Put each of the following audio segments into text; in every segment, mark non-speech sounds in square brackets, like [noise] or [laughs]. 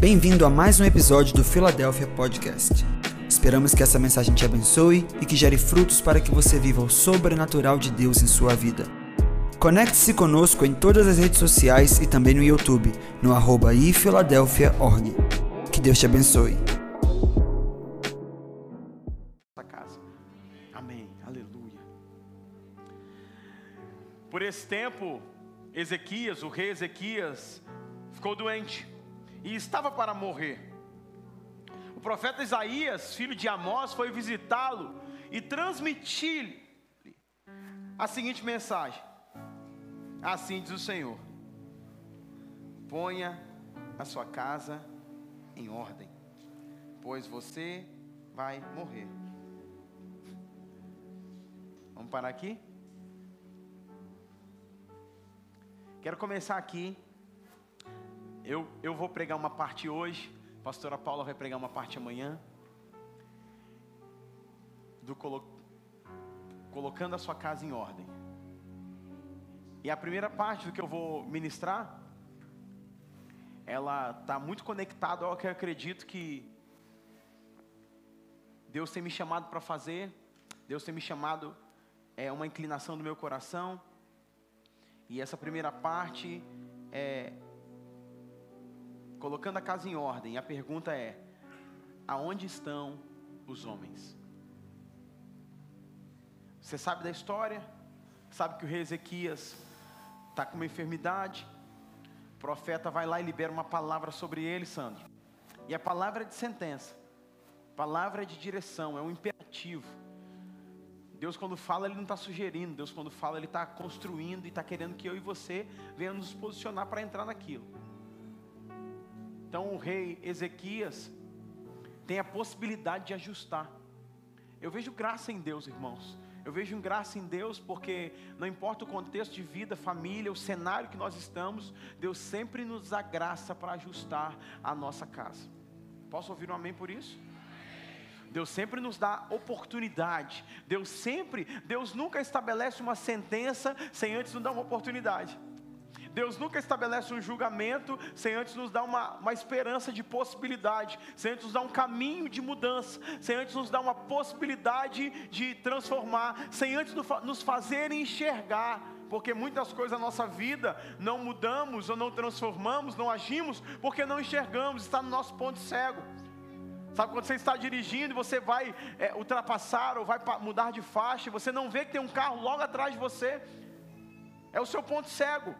Bem-vindo a mais um episódio do Philadelphia Podcast. Esperamos que essa mensagem te abençoe e que gere frutos para que você viva o sobrenatural de Deus em sua vida. Conecte-se conosco em todas as redes sociais e também no YouTube, no arroba ifiladelphia.org. Que Deus te abençoe. casa. Amém. Aleluia. Por esse tempo, Ezequias, o rei Ezequias, ficou doente e estava para morrer. O profeta Isaías, filho de Amós, foi visitá-lo e transmitir-lhe a seguinte mensagem: Assim diz o Senhor: Ponha a sua casa em ordem, pois você vai morrer. Vamos parar aqui? Quero começar aqui eu, eu vou pregar uma parte hoje, a pastora Paula vai pregar uma parte amanhã. Do colo, colocando a sua casa em ordem. E a primeira parte do que eu vou ministrar, ela está muito conectada ao que eu acredito que Deus tem me chamado para fazer, Deus tem me chamado, é uma inclinação do meu coração. E essa primeira parte é colocando a casa em ordem. A pergunta é: aonde estão os homens? Você sabe da história? Sabe que o rei Ezequias está com uma enfermidade? O profeta vai lá e libera uma palavra sobre ele, Sandro. E a palavra é de sentença, palavra de direção, é um imperativo. Deus, quando fala, Ele não está sugerindo. Deus, quando fala, Ele está construindo e está querendo que eu e você venhamos nos posicionar para entrar naquilo. Então o rei Ezequias tem a possibilidade de ajustar. Eu vejo graça em Deus, irmãos. Eu vejo graça em Deus porque não importa o contexto de vida, família, o cenário que nós estamos, Deus sempre nos dá graça para ajustar a nossa casa. Posso ouvir um amém por isso? Deus sempre nos dá oportunidade. Deus sempre, Deus nunca estabelece uma sentença sem antes nos dar uma oportunidade. Deus nunca estabelece um julgamento sem antes nos dar uma, uma esperança de possibilidade, sem antes nos dar um caminho de mudança, sem antes nos dar uma possibilidade de transformar, sem antes nos fazer enxergar porque muitas coisas na nossa vida não mudamos ou não transformamos, não agimos, porque não enxergamos, está no nosso ponto cego. Sabe quando você está dirigindo e você vai é, ultrapassar ou vai mudar de faixa, você não vê que tem um carro logo atrás de você, é o seu ponto cego.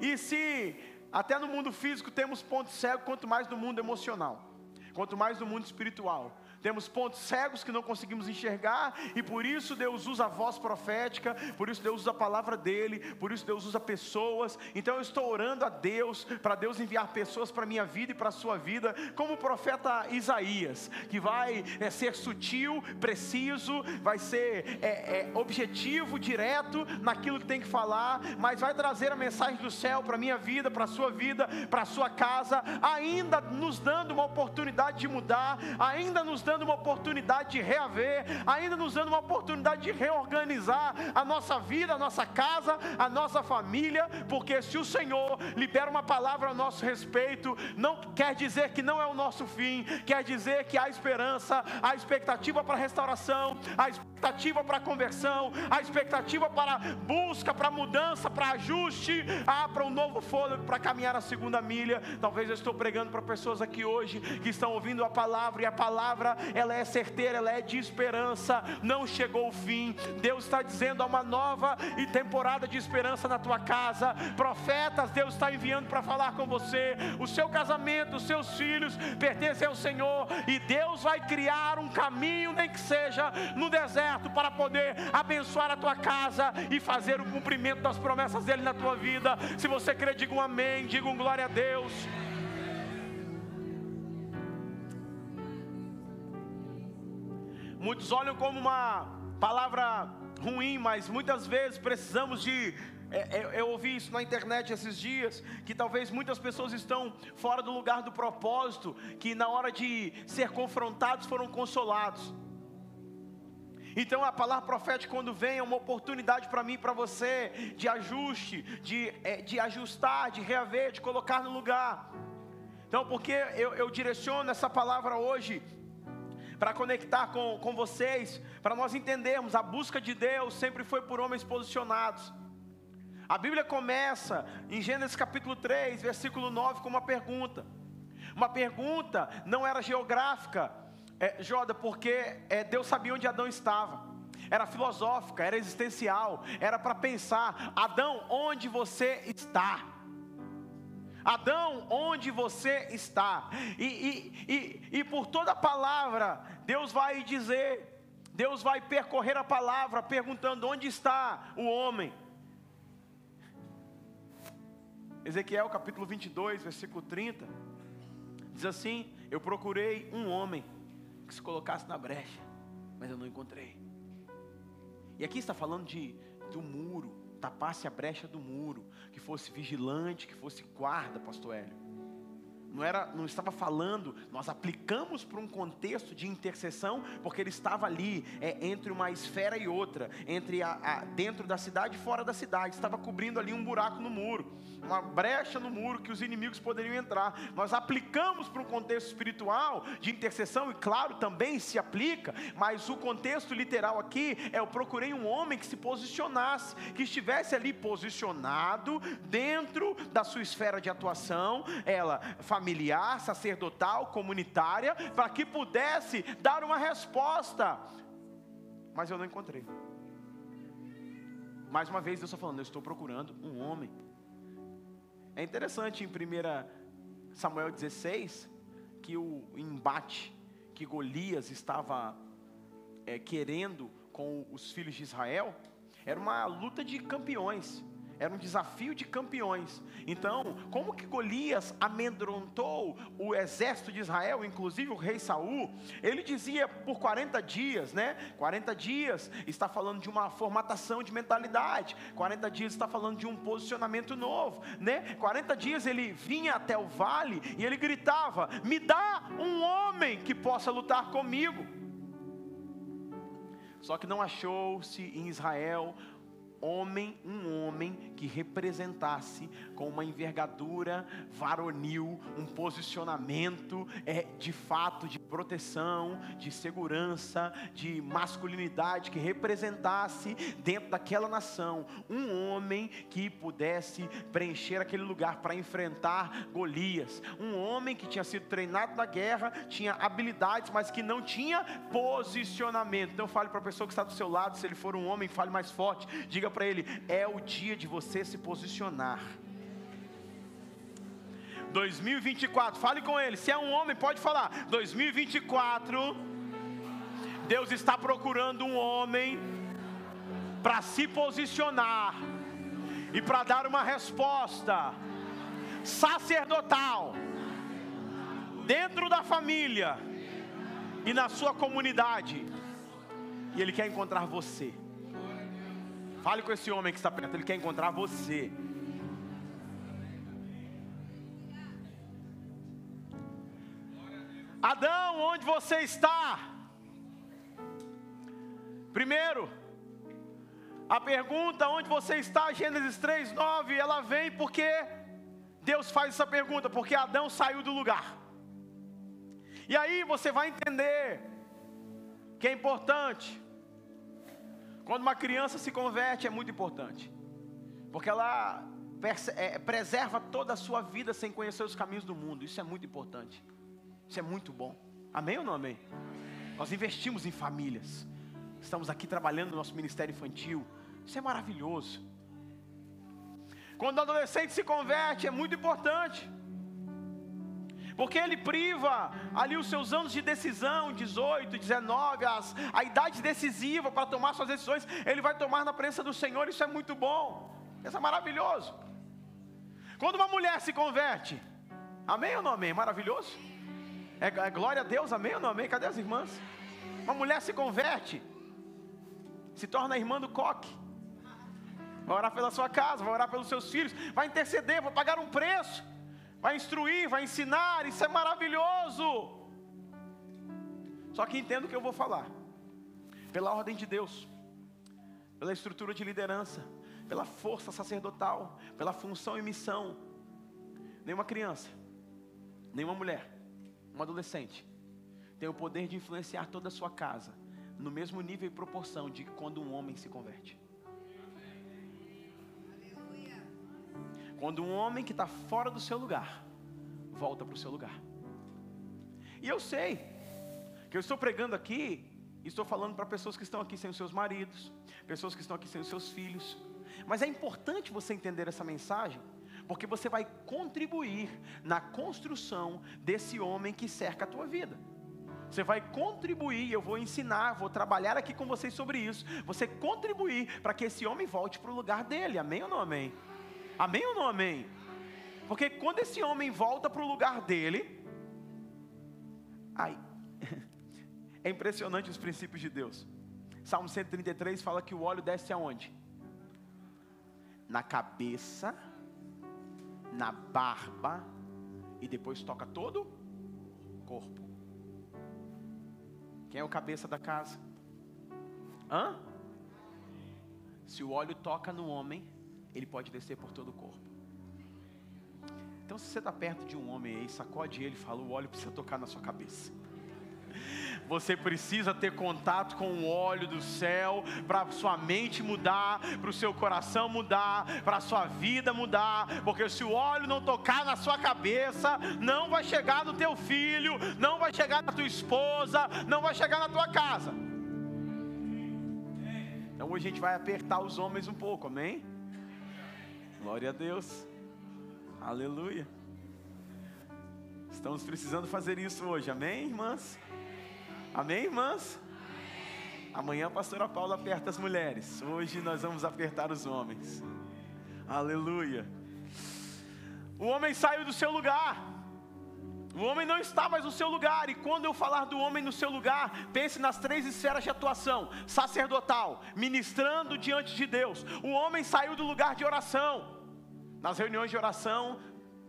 E se até no mundo físico temos ponto cego, quanto mais no mundo emocional, quanto mais no mundo espiritual. Temos pontos cegos que não conseguimos enxergar, e por isso Deus usa a voz profética, por isso Deus usa a palavra dele, por isso Deus usa pessoas. Então eu estou orando a Deus, para Deus enviar pessoas para a minha vida e para a sua vida, como o profeta Isaías, que vai é, ser sutil, preciso, vai ser é, é, objetivo, direto naquilo que tem que falar, mas vai trazer a mensagem do céu para a minha vida, para a sua vida, para a sua casa, ainda nos dando uma oportunidade de mudar, ainda nos dando dando uma oportunidade de reaver, ainda nos dando uma oportunidade de reorganizar a nossa vida, a nossa casa, a nossa família, porque se o Senhor libera uma palavra a nosso respeito, não quer dizer que não é o nosso fim, quer dizer que há esperança, há expectativa para restauração, há expectativa para conversão, há expectativa para busca, para mudança, para ajuste, há para um novo fôlego para caminhar a segunda milha. Talvez eu estou pregando para pessoas aqui hoje que estão ouvindo a palavra e a palavra ela é certeira, ela é de esperança, não chegou o fim. Deus está dizendo há uma nova e temporada de esperança na tua casa. Profetas, Deus está enviando para falar com você. O seu casamento, os seus filhos pertencem ao Senhor e Deus vai criar um caminho, nem que seja no deserto, para poder abençoar a tua casa e fazer o cumprimento das promessas dele na tua vida. Se você crê, diga um amém, diga um glória a Deus. Muitos olham como uma palavra ruim, mas muitas vezes precisamos de. É, é, eu ouvi isso na internet esses dias, que talvez muitas pessoas estão fora do lugar do propósito, que na hora de ser confrontados foram consolados. Então a palavra profética, quando vem, é uma oportunidade para mim e para você, de ajuste, de, é, de ajustar, de reaver, de colocar no lugar. Então, porque eu, eu direciono essa palavra hoje para conectar com, com vocês, para nós entendermos, a busca de Deus sempre foi por homens posicionados. A Bíblia começa em Gênesis capítulo 3, versículo 9, com uma pergunta. Uma pergunta não era geográfica, é, Joda, porque é, Deus sabia onde Adão estava. Era filosófica, era existencial, era para pensar: Adão, onde você está? Adão, onde você está? E, e, e, e por toda palavra, Deus vai dizer, Deus vai percorrer a palavra perguntando: onde está o homem? Ezequiel capítulo 22, versículo 30, diz assim: Eu procurei um homem que se colocasse na brecha, mas eu não encontrei. E aqui está falando de do muro, tapasse a brecha do muro, que fosse vigilante, que fosse guarda, pastor Hélio. Não, era, não estava falando, nós aplicamos para um contexto de intercessão, porque ele estava ali, é, entre uma esfera e outra, entre a, a, dentro da cidade e fora da cidade, estava cobrindo ali um buraco no muro uma brecha no muro que os inimigos poderiam entrar. Nós aplicamos para um contexto espiritual de intercessão, e claro, também se aplica, mas o contexto literal aqui é: eu procurei um homem que se posicionasse, que estivesse ali posicionado dentro da sua esfera de atuação, ela familiar, sacerdotal, comunitária, para que pudesse dar uma resposta. Mas eu não encontrei. Mais uma vez, Deus está falando: eu estou procurando um homem é interessante em 1 Samuel 16 que o embate que Golias estava é, querendo com os filhos de Israel era uma luta de campeões era um desafio de campeões. Então, como que Golias amedrontou o exército de Israel, inclusive o rei Saul? Ele dizia por 40 dias, né? 40 dias está falando de uma formatação de mentalidade. 40 dias está falando de um posicionamento novo, né? 40 dias ele vinha até o vale e ele gritava: "Me dá um homem que possa lutar comigo". Só que não achou-se em Israel homem, um homem que representasse com uma envergadura varonil, um posicionamento é, de fato de proteção, de segurança, de masculinidade, que representasse dentro daquela nação um homem que pudesse preencher aquele lugar para enfrentar Golias, um homem que tinha sido treinado na guerra, tinha habilidades, mas que não tinha posicionamento. Então fale para a pessoa que está do seu lado, se ele for um homem, fale mais forte, diga para ele: é o dia de você se posicionar. 2024, fale com ele. Se é um homem, pode falar. 2024, Deus está procurando um homem para se posicionar e para dar uma resposta sacerdotal dentro da família e na sua comunidade. E Ele quer encontrar você. Fale com esse homem que está perto, ele quer encontrar você. Adão, onde você está? Primeiro, a pergunta onde você está, Gênesis 3, 9, ela vem porque Deus faz essa pergunta, porque Adão saiu do lugar. E aí você vai entender que é importante quando uma criança se converte é muito importante, porque ela é, preserva toda a sua vida sem conhecer os caminhos do mundo. Isso é muito importante. Isso é muito bom. Amém ou não amém? Nós investimos em famílias. Estamos aqui trabalhando no nosso ministério infantil. Isso é maravilhoso. Quando o adolescente se converte, é muito importante porque ele priva ali os seus anos de decisão, 18, 19, as, a idade decisiva para tomar suas decisões, ele vai tomar na presença do Senhor, isso é muito bom, isso é maravilhoso. Quando uma mulher se converte, amém ou não amém? Maravilhoso? É, é glória a Deus, amém ou não amém? Cadê as irmãs? Uma mulher se converte, se torna irmã do coque, vai orar pela sua casa, vai orar pelos seus filhos, vai interceder, vai pagar um preço vai instruir, vai ensinar, isso é maravilhoso. Só que entendo o que eu vou falar, pela ordem de Deus, pela estrutura de liderança, pela força sacerdotal, pela função e missão. Nenhuma criança nenhuma mulher, um adolescente, tem o poder de influenciar toda a sua casa no mesmo nível e proporção de quando um homem se converte. Quando um homem que está fora do seu lugar volta para o seu lugar. E eu sei que eu estou pregando aqui, e estou falando para pessoas que estão aqui sem os seus maridos, pessoas que estão aqui sem os seus filhos. Mas é importante você entender essa mensagem, porque você vai contribuir na construção desse homem que cerca a tua vida. Você vai contribuir, eu vou ensinar, vou trabalhar aqui com vocês sobre isso. Você contribuir para que esse homem volte para o lugar dele. Amém ou não amém? Amém ou não amém? Porque quando esse homem volta para o lugar dele, ai, [laughs] é impressionante os princípios de Deus. Salmo 133 fala que o óleo desce aonde? Na cabeça, na barba e depois toca todo o corpo. Quem é o cabeça da casa? Hã? Se o óleo toca no homem, ele pode descer por todo o corpo. Então, se você está perto de um homem aí, sacode ele e fala: o óleo precisa tocar na sua cabeça. [laughs] Você precisa ter contato com o óleo do céu para sua mente mudar, para o seu coração mudar, para a sua vida mudar, porque se o óleo não tocar na sua cabeça, não vai chegar no teu filho, não vai chegar na tua esposa, não vai chegar na tua casa. Então hoje a gente vai apertar os homens um pouco, amém? Glória a Deus. Aleluia. Estamos precisando fazer isso hoje, amém, irmãs? Amém, irmãs? Amanhã a pastora Paula aperta as mulheres. Hoje nós vamos apertar os homens. Aleluia. O homem saiu do seu lugar. O homem não está mais no seu lugar. E quando eu falar do homem no seu lugar, pense nas três esferas de atuação: sacerdotal, ministrando diante de Deus. O homem saiu do lugar de oração. Nas reuniões de oração,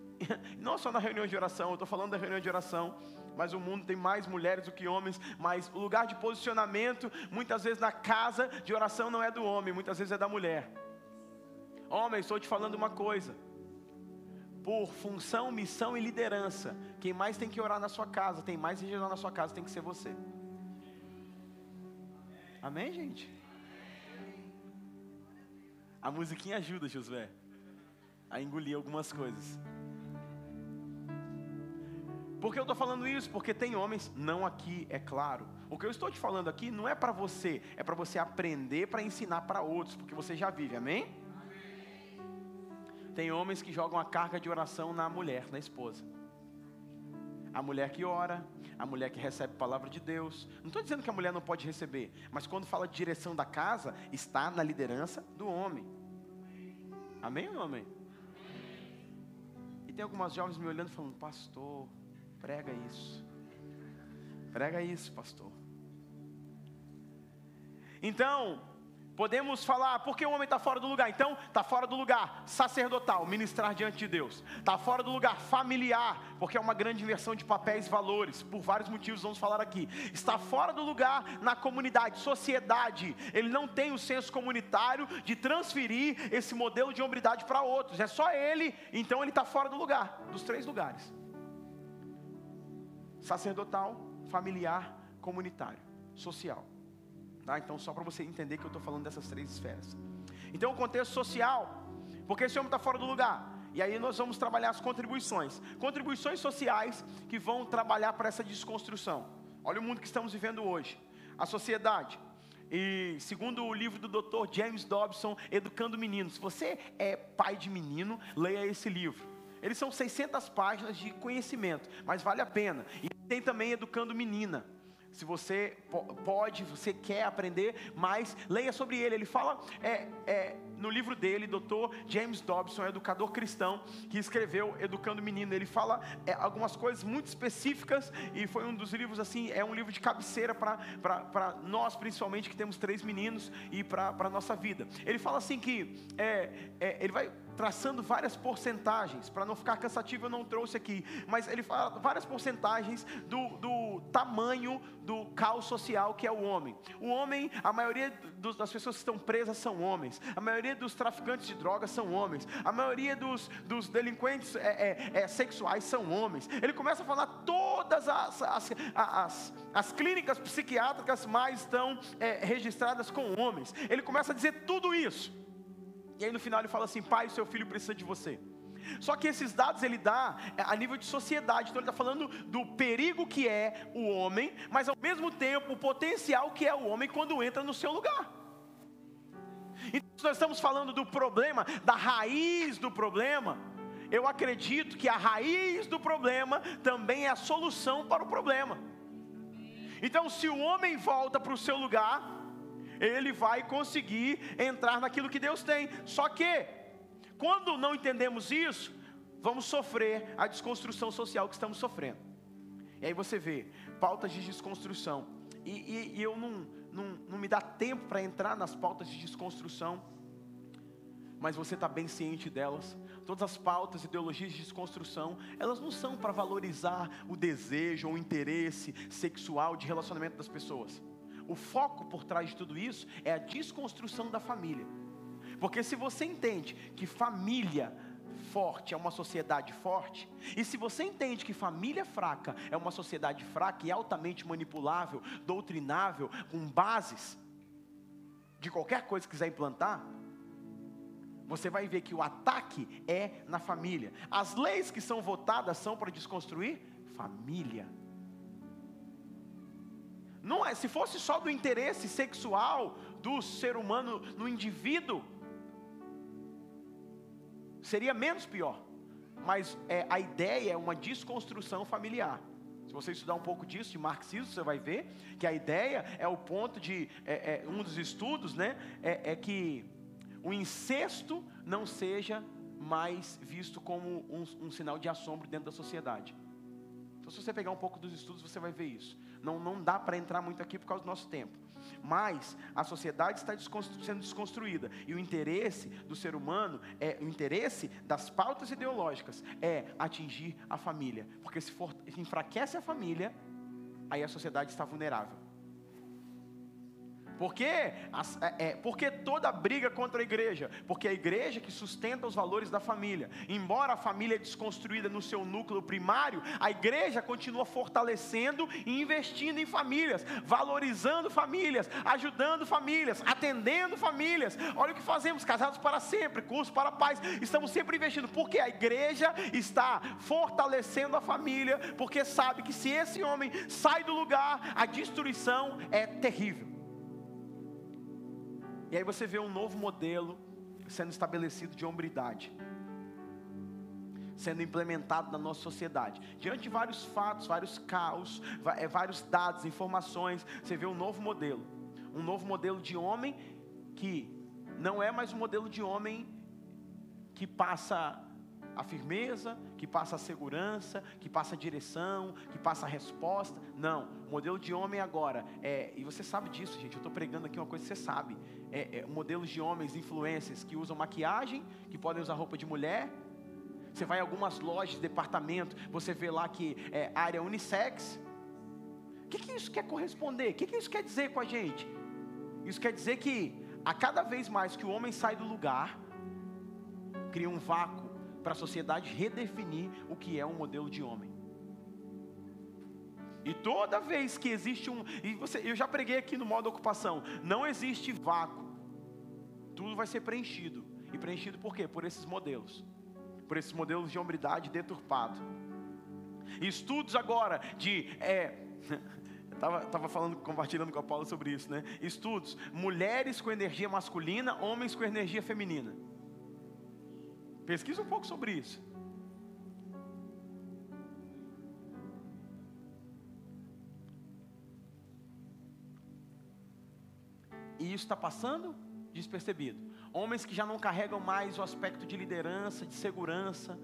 [laughs] não só na reunião de oração, eu estou falando da reunião de oração mas o mundo tem mais mulheres do que homens, mas o lugar de posicionamento, muitas vezes na casa de oração não é do homem, muitas vezes é da mulher. Homem, estou te falando uma coisa. Por função, missão e liderança, quem mais tem que orar na sua casa, tem mais que orar na sua casa, tem que ser você. Amém, gente? A musiquinha ajuda, Josué, a engolir algumas coisas. Por que eu estou falando isso? Porque tem homens, não aqui, é claro. O que eu estou te falando aqui não é para você, é para você aprender para ensinar para outros, porque você já vive, amém? Tem homens que jogam a carga de oração na mulher, na esposa. A mulher que ora, a mulher que recebe a palavra de Deus. Não estou dizendo que a mulher não pode receber, mas quando fala de direção da casa, está na liderança do homem. Amém ou não? E tem algumas jovens me olhando falando, pastor, Prega isso. Prega isso, pastor. Então, podemos falar, porque o homem está fora do lugar? Então, está fora do lugar sacerdotal, ministrar diante de Deus. Está fora do lugar familiar, porque é uma grande inversão de papéis e valores. Por vários motivos, vamos falar aqui. Está fora do lugar na comunidade, sociedade. Ele não tem o senso comunitário de transferir esse modelo de hombridade para outros. É só ele, então ele está fora do lugar, dos três lugares sacerdotal, familiar, comunitário, social. Tá? Então, só para você entender que eu estou falando dessas três esferas. Então, o contexto social, porque esse homem está fora do lugar. E aí nós vamos trabalhar as contribuições. Contribuições sociais que vão trabalhar para essa desconstrução. Olha o mundo que estamos vivendo hoje. A sociedade. E segundo o livro do Dr. James Dobson, Educando Meninos. Se você é pai de menino, leia esse livro. Eles são 600 páginas de conhecimento, mas vale a pena. E tem também Educando Menina. Se você pode, você quer aprender mais, leia sobre ele. Ele fala é, é, no livro dele, Dr. James Dobson, educador cristão, que escreveu Educando Menino. Ele fala é, algumas coisas muito específicas e foi um dos livros assim, é um livro de cabeceira para nós, principalmente que temos três meninos e para a nossa vida. Ele fala assim que é, é, ele vai traçando várias porcentagens, para não ficar cansativo eu não trouxe aqui, mas ele fala várias porcentagens do, do tamanho do caos social que é o homem. O homem, a maioria dos, das pessoas que estão presas são homens, a maioria dos traficantes de drogas são homens, a maioria dos, dos delinquentes é, é, é, sexuais são homens. Ele começa a falar todas as, as, as, as clínicas psiquiátricas mais estão é, registradas com homens. Ele começa a dizer tudo isso. E aí no final ele fala assim: pai, seu filho precisa de você. Só que esses dados ele dá é, a nível de sociedade, então ele está falando do perigo que é o homem, mas ao mesmo tempo o potencial que é o homem quando entra no seu lugar. Então, se nós estamos falando do problema, da raiz do problema, eu acredito que a raiz do problema também é a solução para o problema. Então, se o homem volta para o seu lugar, ele vai conseguir entrar naquilo que Deus tem. Só que, quando não entendemos isso, vamos sofrer a desconstrução social que estamos sofrendo. E aí você vê pautas de desconstrução. E, e, e eu não, não, não me dá tempo para entrar nas pautas de desconstrução, mas você está bem ciente delas. Todas as pautas, ideologias de desconstrução, elas não são para valorizar o desejo ou o interesse sexual de relacionamento das pessoas. O foco por trás de tudo isso é a desconstrução da família. Porque se você entende que família forte é uma sociedade forte, e se você entende que família fraca é uma sociedade fraca e altamente manipulável, doutrinável, com bases de qualquer coisa que quiser implantar, você vai ver que o ataque é na família. As leis que são votadas são para desconstruir família. Não é, se fosse só do interesse sexual do ser humano no indivíduo, seria menos pior. Mas é, a ideia é uma desconstrução familiar. Se você estudar um pouco disso, de marxismo, você vai ver que a ideia é o ponto de. É, é, um dos estudos, né? É, é, que o incesto não seja mais visto como um, um sinal de assombro dentro da sociedade. Então, se você pegar um pouco dos estudos, você vai ver isso. Não, não dá para entrar muito aqui por causa do nosso tempo. Mas a sociedade está desconstru sendo desconstruída e o interesse do ser humano é o interesse das pautas ideológicas é atingir a família, porque se, for, se enfraquece a família, aí a sociedade está vulnerável. Por quê? É, é, porque toda briga contra a igreja? Porque a igreja que sustenta os valores da família. Embora a família é desconstruída no seu núcleo primário, a igreja continua fortalecendo e investindo em famílias, valorizando famílias, ajudando famílias, atendendo famílias. Olha o que fazemos, casados para sempre, curso para pais. Estamos sempre investindo, porque a igreja está fortalecendo a família, porque sabe que se esse homem sai do lugar, a destruição é terrível. E aí você vê um novo modelo sendo estabelecido de hombridade, sendo implementado na nossa sociedade. Diante de vários fatos, vários caos, é, vários dados, informações, você vê um novo modelo. Um novo modelo de homem que não é mais um modelo de homem que passa a firmeza, que passa a segurança, que passa a direção, que passa a resposta. Não, o modelo de homem agora é, e você sabe disso, gente. Eu estou pregando aqui uma coisa que você sabe. É, é, modelos de homens, influências que usam maquiagem, que podem usar roupa de mulher. Você vai em algumas lojas, departamento, você vê lá que é área unissex. O que, que isso quer corresponder? O que, que isso quer dizer com a gente? Isso quer dizer que a cada vez mais que o homem sai do lugar, cria um vácuo para a sociedade redefinir o que é um modelo de homem. E toda vez que existe um, e você, eu já preguei aqui no modo ocupação, não existe vácuo. Tudo vai ser preenchido. E preenchido por quê? Por esses modelos. Por esses modelos de hombridade deturpado. Estudos agora de é, [laughs] Estava tava falando, compartilhando com a Paula sobre isso, né? Estudos: mulheres com energia masculina, homens com energia feminina. Pesquisa um pouco sobre isso. Isso está passando despercebido. Homens que já não carregam mais o aspecto de liderança, de segurança.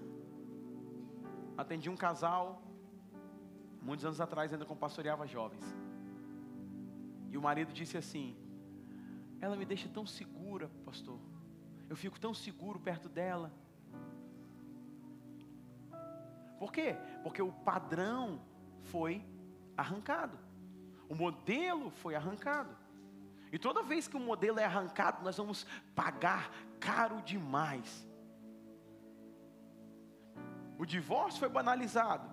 Atendi um casal, muitos anos atrás, ainda com pastoreava jovens. E o marido disse assim: Ela me deixa tão segura, pastor. eu fico tão seguro perto dela. Por quê? Porque o padrão foi arrancado. O modelo foi arrancado. E toda vez que o modelo é arrancado, nós vamos pagar caro demais. O divórcio foi banalizado.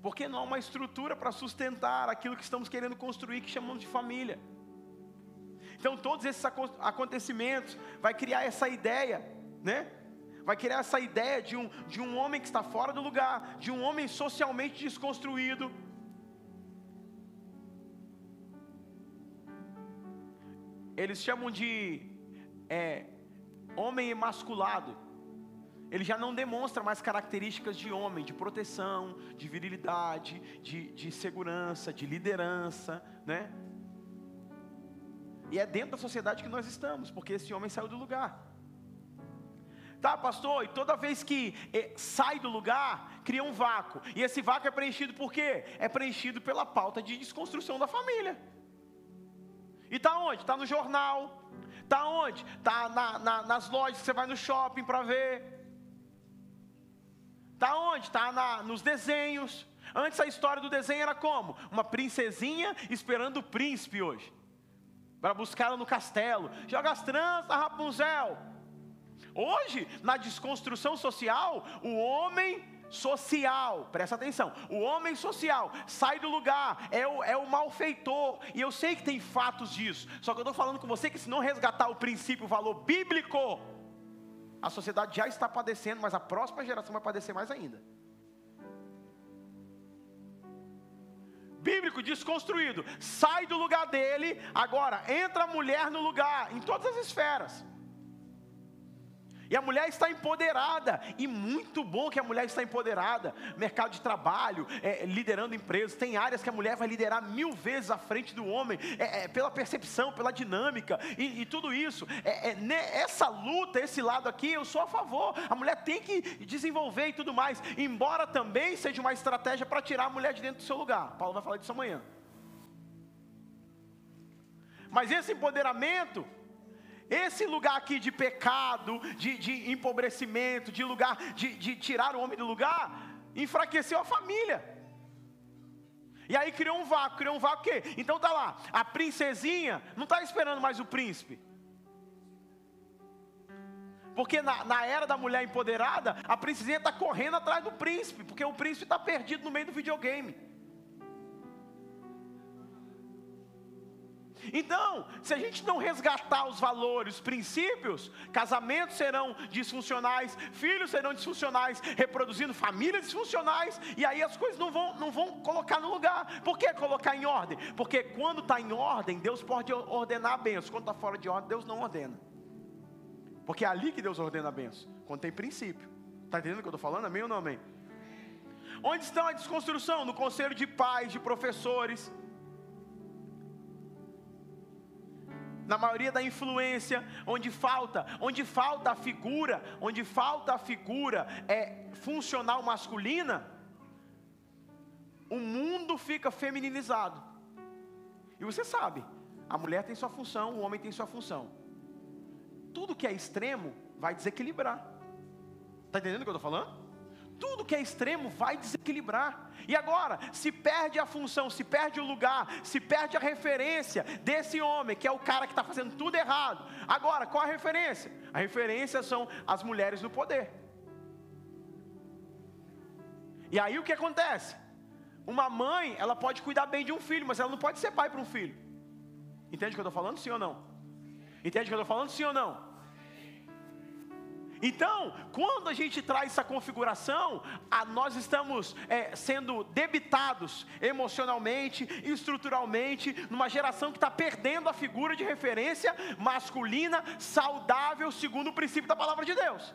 Porque não há uma estrutura para sustentar aquilo que estamos querendo construir, que chamamos de família. Então, todos esses acontecimentos vai criar essa ideia, né? Vai criar essa ideia de um, de um homem que está fora do lugar, de um homem socialmente desconstruído. Eles chamam de é, homem emasculado. Ele já não demonstra mais características de homem, de proteção, de virilidade, de, de segurança, de liderança, né? E é dentro da sociedade que nós estamos, porque esse homem saiu do lugar. Tá, pastor? E toda vez que eh, sai do lugar, cria um vácuo. E esse vácuo é preenchido por quê? É preenchido pela pauta de desconstrução da família. E tá onde? Tá no jornal. Tá onde? Tá na, na, nas lojas que você vai no shopping para ver. Tá onde? Tá na, nos desenhos. Antes a história do desenho era como? Uma princesinha esperando o príncipe hoje para buscá-la no castelo. Joga as tranças, Rapunzel. Hoje, na desconstrução social, o homem social, presta atenção, o homem social sai do lugar, é o, é o malfeitor, e eu sei que tem fatos disso, só que eu estou falando com você que se não resgatar o princípio, o valor bíblico, a sociedade já está padecendo, mas a próxima geração vai padecer mais ainda. bíblico desconstruído, sai do lugar dele, agora entra a mulher no lugar, em todas as esferas. E a mulher está empoderada, e muito bom que a mulher está empoderada. Mercado de trabalho, é, liderando empresas, tem áreas que a mulher vai liderar mil vezes à frente do homem, é, é, pela percepção, pela dinâmica e, e tudo isso. É, é essa luta, esse lado aqui, eu sou a favor. A mulher tem que desenvolver e tudo mais, embora também seja uma estratégia para tirar a mulher de dentro do seu lugar. Paulo vai falar disso amanhã. Mas esse empoderamento esse lugar aqui de pecado, de, de empobrecimento, de lugar de, de tirar o homem do lugar, enfraqueceu a família. E aí criou um vácuo, criou um vácuo o quê? Então tá lá, a princesinha não está esperando mais o príncipe. Porque na, na, era da mulher empoderada, a princesinha está correndo atrás do príncipe, porque o príncipe está perdido no meio do videogame. Então, se a gente não resgatar os valores, os princípios, casamentos serão disfuncionais, filhos serão disfuncionais, reproduzindo famílias disfuncionais, e aí as coisas não vão, não vão colocar no lugar. Por que colocar em ordem? Porque quando está em ordem, Deus pode ordenar a benção. Quando está fora de ordem, Deus não ordena. Porque é ali que Deus ordena a benção, quando tem princípio. Está entendendo o que eu estou falando? Amém ou não amém? Onde está a desconstrução? No conselho de pais, de professores na maioria da influência, onde falta, onde falta a figura, onde falta a figura é funcional masculina, o mundo fica feminilizado. E você sabe, a mulher tem sua função, o homem tem sua função. Tudo que é extremo vai desequilibrar. Está entendendo o que eu estou falando? Tudo que é extremo vai desequilibrar. E agora, se perde a função, se perde o lugar, se perde a referência desse homem, que é o cara que está fazendo tudo errado. Agora, qual a referência? A referência são as mulheres no poder. E aí o que acontece? Uma mãe, ela pode cuidar bem de um filho, mas ela não pode ser pai para um filho. Entende o que eu estou falando? Sim ou não? Entende o que eu estou falando? Sim ou não? Então, quando a gente traz essa configuração, a, nós estamos é, sendo debitados emocionalmente, estruturalmente, numa geração que está perdendo a figura de referência masculina, saudável, segundo o princípio da palavra de Deus.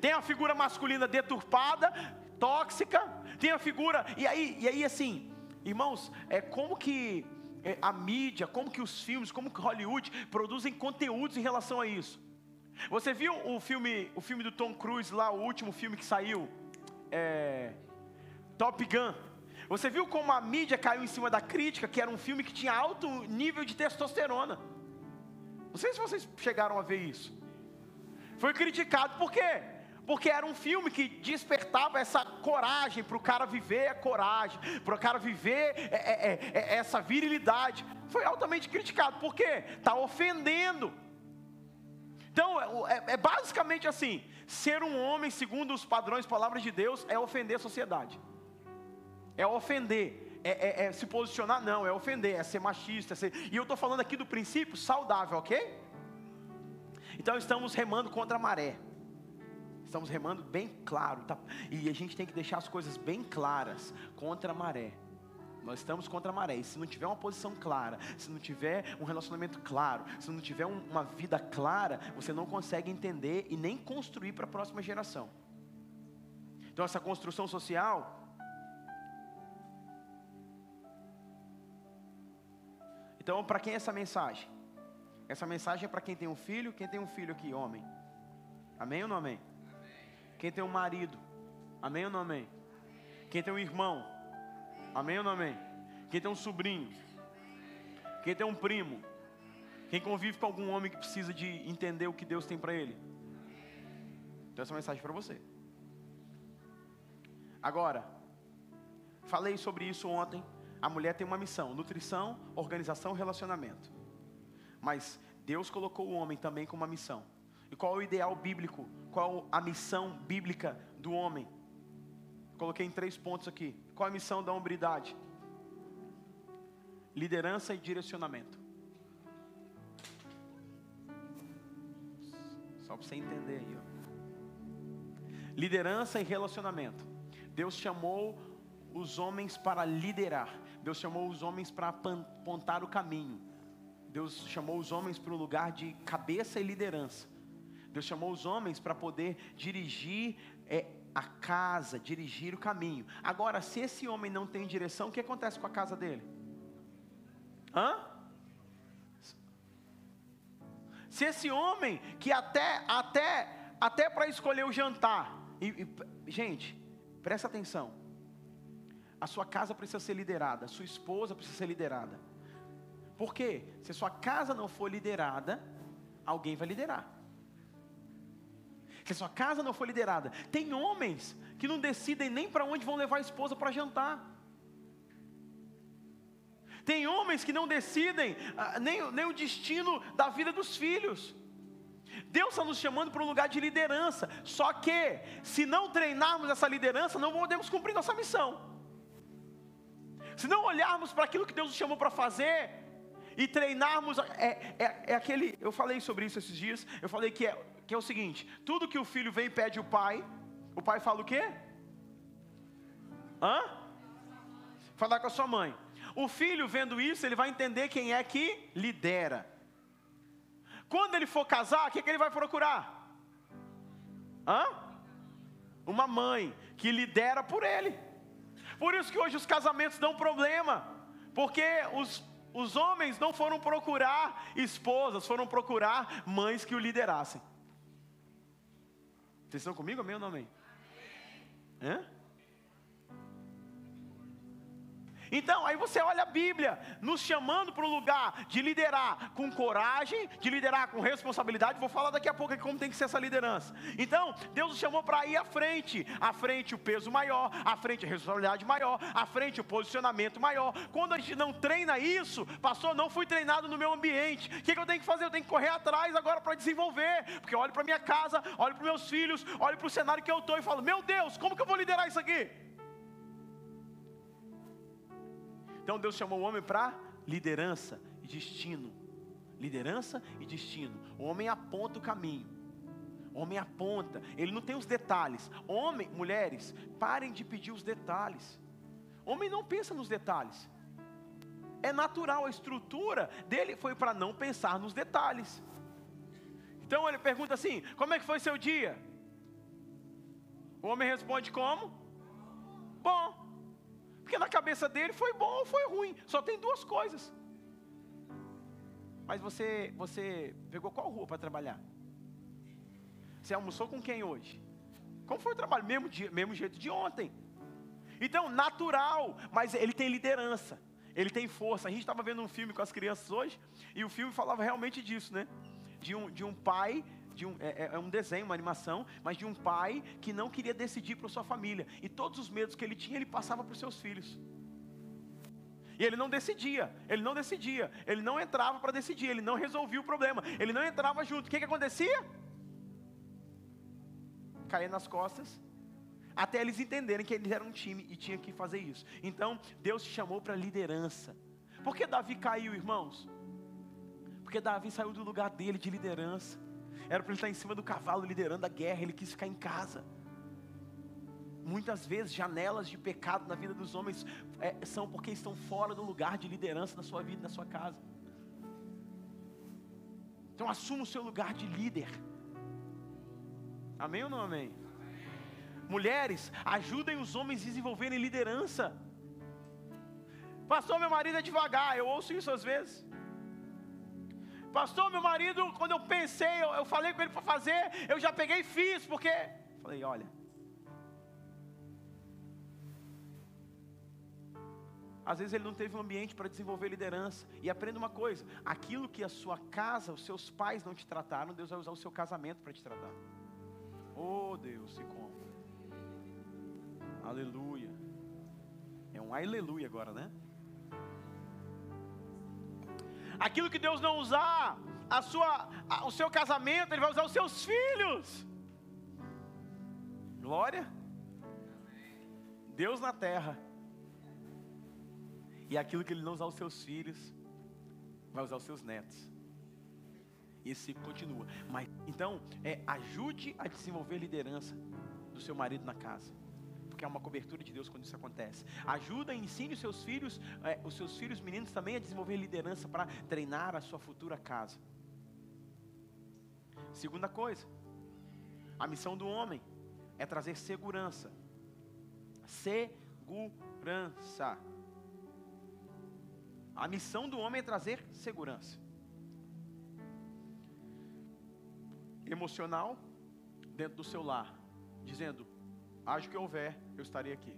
Tem a figura masculina deturpada, tóxica, tem a figura, e aí, e aí assim, irmãos, é como que é, a mídia, como que os filmes, como que Hollywood produzem conteúdos em relação a isso. Você viu o filme, o filme do Tom Cruise lá, o último filme que saiu? É, Top Gun. Você viu como a mídia caiu em cima da crítica, que era um filme que tinha alto nível de testosterona. Não sei se vocês chegaram a ver isso. Foi criticado por quê? Porque era um filme que despertava essa coragem para o cara viver a coragem, para o cara viver é, é, é, é, essa virilidade. Foi altamente criticado. Por quê? Está ofendendo. Então, é, é, basicamente assim: ser um homem segundo os padrões, palavras de Deus, é ofender a sociedade. É ofender. É, é, é, se posicionar, não, é ofender, é ser machista. É ser... E eu estou falando aqui do princípio saudável, ok? Então estamos remando contra a maré. Estamos remando bem claro, tá? E a gente tem que deixar as coisas bem claras contra a maré. Nós estamos contra a maré. E se não tiver uma posição clara, se não tiver um relacionamento claro, se não tiver um, uma vida clara, você não consegue entender e nem construir para a próxima geração. Então, essa construção social. Então, para quem é essa mensagem? Essa mensagem é para quem tem um filho, quem tem um filho aqui, homem. Amém ou não amém? amém. Quem tem um marido? Amém ou não amém? amém. Quem tem um irmão? Amém ou não amém? Quem tem um sobrinho? Quem tem um primo? Quem convive com algum homem que precisa de entender o que Deus tem para ele? Então essa mensagem para você. Agora, falei sobre isso ontem. A mulher tem uma missão: nutrição, organização, relacionamento. Mas Deus colocou o homem também com uma missão. E qual é o ideal bíblico? Qual a missão bíblica do homem? Coloquei em três pontos aqui. Qual a missão da hombridade? Liderança e direcionamento. Só para você entender aí. Ó. Liderança e relacionamento. Deus chamou os homens para liderar. Deus chamou os homens para apontar o caminho. Deus chamou os homens para um lugar de cabeça e liderança. Deus chamou os homens para poder dirigir é, a casa, dirigir o caminho. Agora, se esse homem não tem direção, o que acontece com a casa dele? Hã? Se esse homem que até até até para escolher o jantar, e, e, gente, presta atenção. A sua casa precisa ser liderada, a sua esposa precisa ser liderada. Por quê? Se a sua casa não for liderada, alguém vai liderar que a sua casa não foi liderada. Tem homens que não decidem nem para onde vão levar a esposa para jantar. Tem homens que não decidem ah, nem, nem o destino da vida dos filhos. Deus está nos chamando para um lugar de liderança. Só que, se não treinarmos essa liderança, não podemos cumprir nossa missão. Se não olharmos para aquilo que Deus nos chamou para fazer, e treinarmos, é, é, é, aquele, eu falei sobre isso esses dias, eu falei que é que é o seguinte: tudo que o filho vem e pede o pai, o pai fala o quê? Hã? Falar com a sua mãe. O filho vendo isso, ele vai entender quem é que lidera. Quando ele for casar, o que, é que ele vai procurar? Hã? Uma mãe que lidera por ele. Por isso que hoje os casamentos dão problema, porque os, os homens não foram procurar esposas, foram procurar mães que o liderassem. Vocês estão comigo, amém ou não amém? amém. Hã? Então, aí você olha a Bíblia nos chamando para um lugar de liderar com coragem, de liderar com responsabilidade. Vou falar daqui a pouco como tem que ser essa liderança. Então, Deus nos chamou para ir à frente. À frente o peso maior, à frente a responsabilidade maior, à frente o posicionamento maior. Quando a gente não treina isso, pastor, não fui treinado no meu ambiente. O que, que eu tenho que fazer? Eu tenho que correr atrás agora para desenvolver. Porque eu olho para minha casa, olho para meus filhos, olho para o cenário que eu estou e falo: Meu Deus, como que eu vou liderar isso aqui? Então Deus chamou o homem para liderança e destino. Liderança e destino. O homem aponta o caminho. O homem aponta, ele não tem os detalhes. Homem, mulheres, parem de pedir os detalhes. Homem não pensa nos detalhes. É natural, a estrutura dele foi para não pensar nos detalhes. Então ele pergunta assim: Como é que foi seu dia? O homem responde como? Bom. Porque na cabeça dele foi bom ou foi ruim. Só tem duas coisas. Mas você, você pegou qual rua para trabalhar? Você almoçou com quem hoje? Como foi o trabalho? Mesmo, dia, mesmo jeito de ontem. Então, natural, mas ele tem liderança, ele tem força. A gente estava vendo um filme com as crianças hoje, e o filme falava realmente disso, né? De um, de um pai de um, é, é, um desenho, uma animação, mas de um pai que não queria decidir para sua família. E todos os medos que ele tinha, ele passava para os seus filhos. E ele não decidia, ele não decidia, ele não entrava para decidir, ele não resolvia o problema, ele não entrava junto. O que, que acontecia? Caía nas costas, até eles entenderem que eles eram um time e tinha que fazer isso. Então, Deus te chamou para liderança. Por que Davi caiu, irmãos? Porque Davi saiu do lugar dele de liderança. Era para ele estar em cima do cavalo liderando a guerra, ele quis ficar em casa. Muitas vezes, janelas de pecado na vida dos homens é, são porque estão fora do lugar de liderança na sua vida, na sua casa. Então, assuma o seu lugar de líder. Amém ou não amém? Mulheres, ajudem os homens a desenvolverem liderança. Pastor, meu marido é devagar, eu ouço isso às vezes. Pastor, meu marido, quando eu pensei, eu, eu falei com ele para fazer, eu já peguei e fiz, porque. Falei, olha. Às vezes ele não teve um ambiente para desenvolver liderança. E aprenda uma coisa: aquilo que a sua casa, os seus pais não te trataram, Deus vai usar o seu casamento para te tratar. Oh Deus, se como. Aleluia. É um aleluia agora, né? Aquilo que Deus não usar, a sua, a, o seu casamento, Ele vai usar os seus filhos. Glória. Deus na terra. E aquilo que Ele não usar os seus filhos, vai usar os seus netos. E esse ciclo continua. Mas então, é, ajude a desenvolver liderança do seu marido na casa porque é uma cobertura de Deus quando isso acontece. Ajuda e ensine os seus filhos, é, os seus filhos meninos também a desenvolver liderança para treinar a sua futura casa. Segunda coisa, a missão do homem é trazer segurança. Segurança. A missão do homem é trazer segurança. Emocional dentro do seu lar, dizendo: Haja o que houver, eu estarei aqui.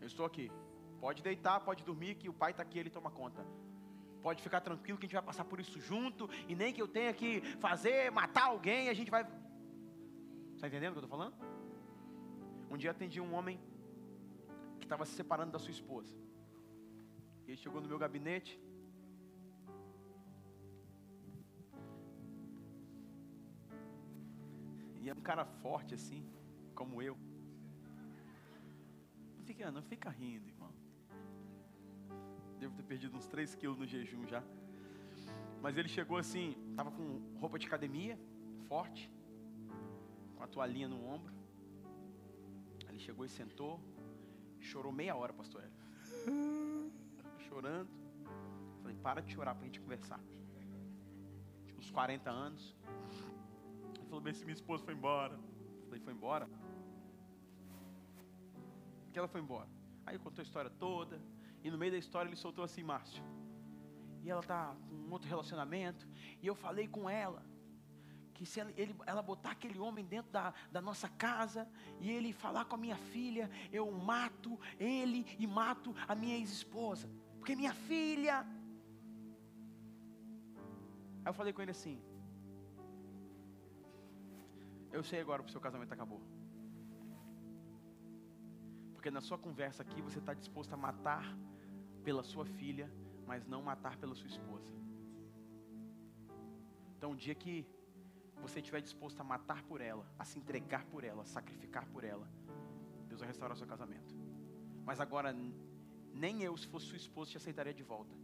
Eu estou aqui. Pode deitar, pode dormir, que o pai está aqui, ele toma conta. Pode ficar tranquilo que a gente vai passar por isso junto, e nem que eu tenha que fazer, matar alguém, a gente vai. Está entendendo o que eu estou falando? Um dia atendi um homem que estava se separando da sua esposa. Ele chegou no meu gabinete. E é um cara forte assim como eu. Fica, não fica rindo, irmão. Devo ter perdido uns 3 quilos no jejum já. Mas ele chegou assim, estava com roupa de academia, forte, com a toalhinha no ombro. Ele chegou e sentou, chorou meia hora, pastor Hélio. [laughs] Chorando. Falei, para de chorar para a gente conversar. Tinha uns 40 anos. Ele falou, bem, se minha esposa foi embora. Falei, foi embora? Que ela foi embora. Aí contou a história toda, e no meio da história ele soltou assim, Márcio. E ela tá com um outro relacionamento, e eu falei com ela que se ela, ele, ela botar aquele homem dentro da, da nossa casa e ele falar com a minha filha, eu mato ele e mato a minha ex-esposa, porque minha filha. Aí eu falei com ele assim: Eu sei agora que o seu casamento acabou. Porque na sua conversa aqui você está disposto a matar pela sua filha, mas não matar pela sua esposa. Então, o dia que você estiver disposto a matar por ela, a se entregar por ela, a sacrificar por ela, Deus vai restaurar seu casamento. Mas agora, nem eu, se fosse sua esposa, te aceitaria de volta.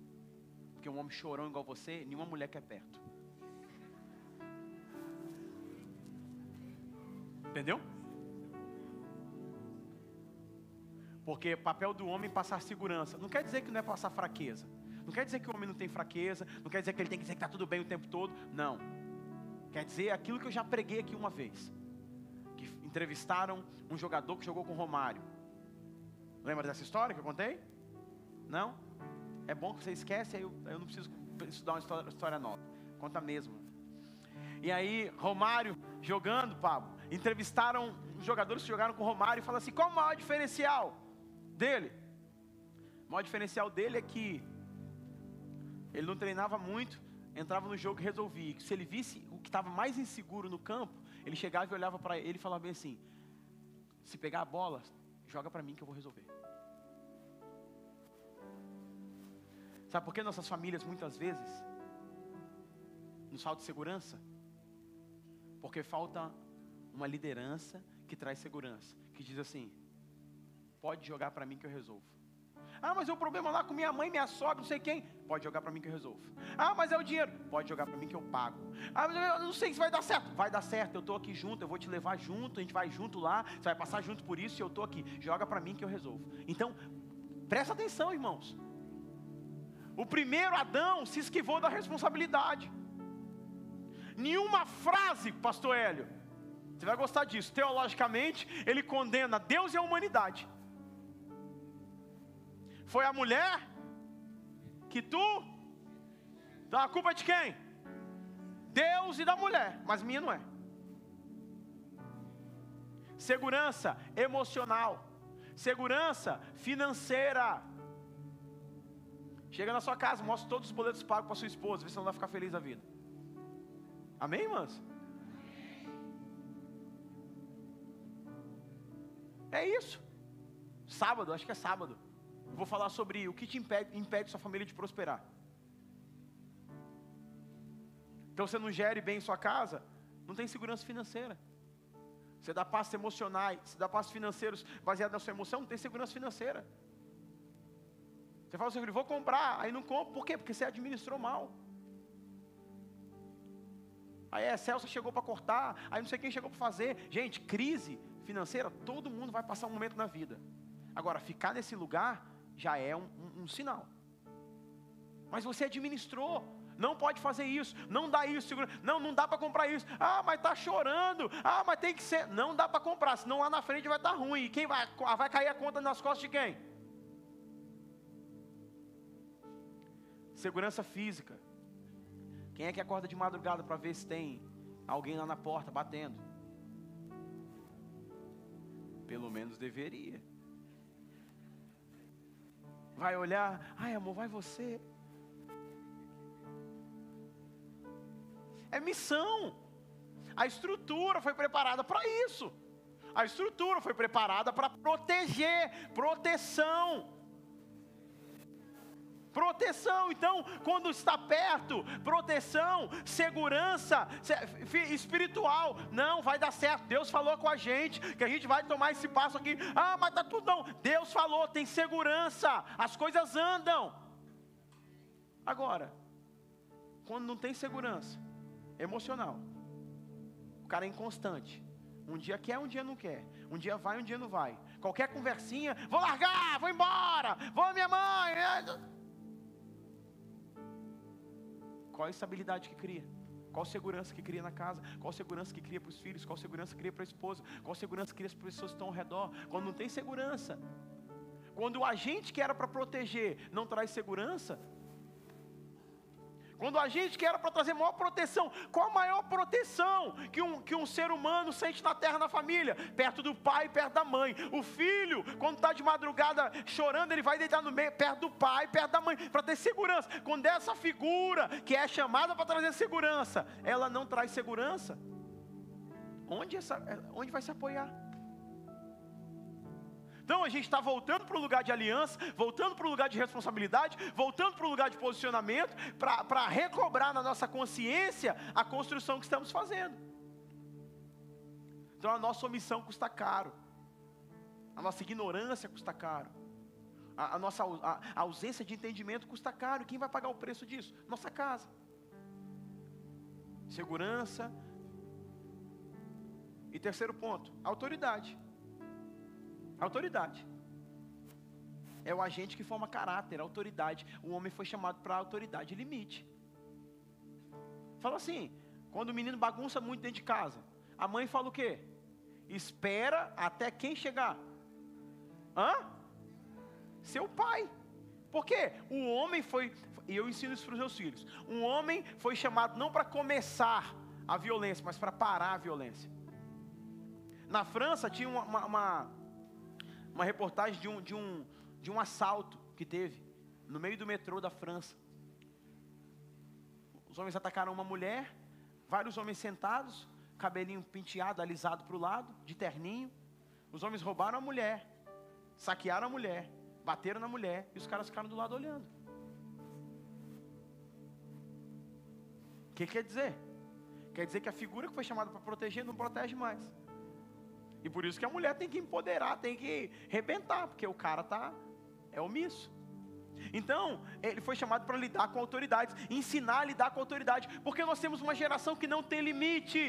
Porque um homem chorão igual você, nenhuma mulher quer perto. Entendeu? Porque papel do homem é passar segurança. Não quer dizer que não é passar fraqueza. Não quer dizer que o homem não tem fraqueza. Não quer dizer que ele tem que dizer que está tudo bem o tempo todo. Não. Quer dizer aquilo que eu já preguei aqui uma vez. Que entrevistaram um jogador que jogou com Romário. Lembra dessa história que eu contei? Não? É bom que você esquece, aí eu, eu não preciso estudar uma história, história nova. Conta mesmo. E aí, Romário jogando, Pablo. Entrevistaram os jogadores que jogaram com Romário e falaram assim: qual o maior diferencial? Dele. O maior diferencial dele é que ele não treinava muito, entrava no jogo e resolvia. Se ele visse o que estava mais inseguro no campo, ele chegava e olhava para ele e falava bem assim: se pegar a bola, joga para mim que eu vou resolver. Sabe por que nossas famílias muitas vezes nos falta segurança? Porque falta uma liderança que traz segurança, que diz assim: pode jogar para mim que eu resolvo. Ah, mas é o problema lá com minha mãe, minha sogra, não sei quem. Pode jogar para mim que eu resolvo. Ah, mas é o dinheiro. Pode jogar para mim que eu pago. Ah, mas eu não sei se vai dar certo. Vai dar certo, eu estou aqui junto, eu vou te levar junto, a gente vai junto lá, você vai passar junto por isso e eu estou aqui. Joga para mim que eu resolvo. Então, presta atenção, irmãos. O primeiro Adão se esquivou da responsabilidade. Nenhuma frase, pastor Hélio, você vai gostar disso. Teologicamente, ele condena Deus e a humanidade. Foi a mulher que tu. Então a culpa é de quem? Deus e da mulher, mas minha não é. Segurança emocional, segurança financeira. Chega na sua casa, mostra todos os boletos pagos para sua esposa, vê se ela vai ficar feliz da vida. Amém, irmãs? É isso. Sábado, acho que é sábado vou falar sobre o que te impede, impede sua família de prosperar. Então você não gere bem sua casa, não tem segurança financeira. Você dá passos emocionais, você dá passos financeiros baseados na sua emoção, não tem segurança financeira. Você fala assim, vou comprar, aí não compra, por quê? Porque você administrou mal. Aí a Celso chegou para cortar, aí não sei quem chegou para fazer. Gente, crise financeira, todo mundo vai passar um momento na vida. Agora, ficar nesse lugar já é um, um, um sinal. Mas você administrou, não pode fazer isso, não dá isso, não, não dá para comprar isso. Ah, mas está chorando. Ah, mas tem que ser. Não dá para comprar, senão lá na frente vai estar tá ruim. E quem vai, vai cair a conta nas costas de quem? Segurança física. Quem é que acorda de madrugada para ver se tem alguém lá na porta batendo? Pelo menos deveria vai olhar, ai amor, vai você. É missão. A estrutura foi preparada para isso. A estrutura foi preparada para proteger, proteção. Proteção, então, quando está perto, proteção, segurança espiritual. Não, vai dar certo. Deus falou com a gente que a gente vai tomar esse passo aqui. Ah, mas tá tudo não. Deus falou, tem segurança. As coisas andam. Agora, quando não tem segurança emocional, o cara é inconstante. Um dia quer, um dia não quer. Um dia vai, um dia não vai. Qualquer conversinha, vou largar, vou embora, vou minha mãe. Qual a estabilidade que cria? Qual segurança que cria na casa? Qual segurança que cria para os filhos? Qual segurança que cria para a esposa? Qual segurança que cria para as pessoas que estão ao redor? Quando não tem segurança. Quando o agente que era para proteger não traz segurança, quando a gente que era para trazer maior proteção, qual a maior proteção que um, que um ser humano sente na terra, na família? Perto do pai, perto da mãe. O filho, quando está de madrugada chorando, ele vai deitar no meio, perto do pai, perto da mãe, para ter segurança. Quando essa figura, que é chamada para trazer segurança, ela não traz segurança, onde, essa, onde vai se apoiar? Então a gente está voltando para o lugar de aliança, voltando para o lugar de responsabilidade, voltando para o lugar de posicionamento, para recobrar na nossa consciência a construção que estamos fazendo. Então a nossa omissão custa caro, a nossa ignorância custa caro, a, a nossa a, a ausência de entendimento custa caro. Quem vai pagar o preço disso? Nossa casa. Segurança. E terceiro ponto, autoridade. Autoridade. É o agente que forma caráter, autoridade. O homem foi chamado para autoridade limite. Fala assim: quando o menino bagunça muito dentro de casa, a mãe fala o quê? Espera até quem chegar. Hã? Seu pai. Por quê? O homem foi, e eu ensino isso para os meus filhos. Um homem foi chamado não para começar a violência, mas para parar a violência. Na França tinha uma, uma, uma uma reportagem de um, de um, de um assalto que teve no meio do metrô da França. Os homens atacaram uma mulher, vários homens sentados, cabelinho penteado, alisado para o lado, de terninho. Os homens roubaram a mulher, saquearam a mulher, bateram na mulher e os caras ficaram do lado olhando. O que quer dizer? Quer dizer que a figura que foi chamada para proteger não protege mais. E por isso que a mulher tem que empoderar, tem que rebentar, porque o cara tá é omisso. Então, ele foi chamado para lidar com autoridades, ensinar a lidar com autoridade, porque nós temos uma geração que não tem limite.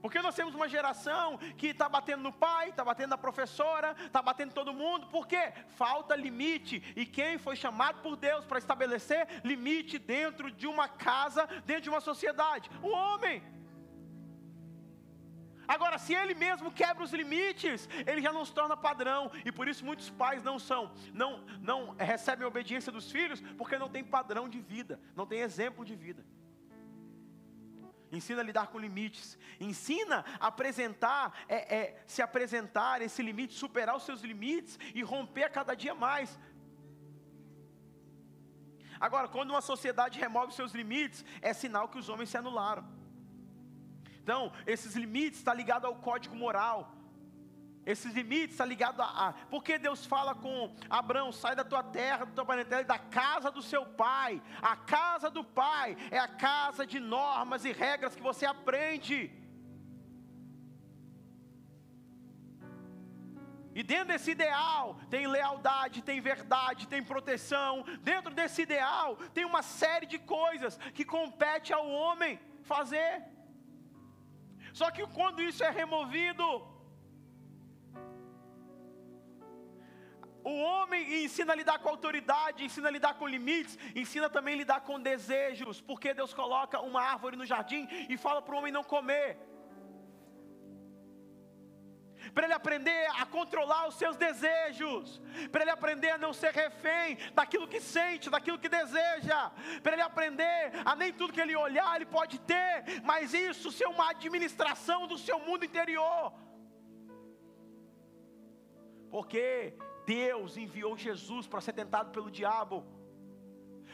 Porque nós temos uma geração que está batendo no pai, está batendo na professora, está batendo todo mundo, porque falta limite. E quem foi chamado por Deus para estabelecer limite dentro de uma casa, dentro de uma sociedade? O homem. Agora, se ele mesmo quebra os limites, ele já não se torna padrão, e por isso muitos pais não são, não, não recebem a obediência dos filhos, porque não tem padrão de vida, não tem exemplo de vida ensina a lidar com limites, ensina a apresentar, é, é, se apresentar esse limite, superar os seus limites e romper a cada dia mais. Agora, quando uma sociedade remove seus limites, é sinal que os homens se anularam. Então, esses limites estão tá ligados ao código moral. Esses limites estão tá ligados a, a. Porque Deus fala com Abraão: sai da tua terra, da tua parentela e da casa do seu pai. A casa do pai é a casa de normas e regras que você aprende. E dentro desse ideal tem lealdade, tem verdade, tem proteção. Dentro desse ideal tem uma série de coisas que compete ao homem fazer. Só que quando isso é removido, O homem ensina a lidar com autoridade, ensina a lidar com limites, ensina também a lidar com desejos, porque Deus coloca uma árvore no jardim e fala para o homem não comer. Para ele aprender a controlar os seus desejos, para ele aprender a não ser refém daquilo que sente, daquilo que deseja, para ele aprender a nem tudo que ele olhar ele pode ter, mas isso ser uma administração do seu mundo interior. Porque Deus enviou Jesus para ser tentado pelo diabo,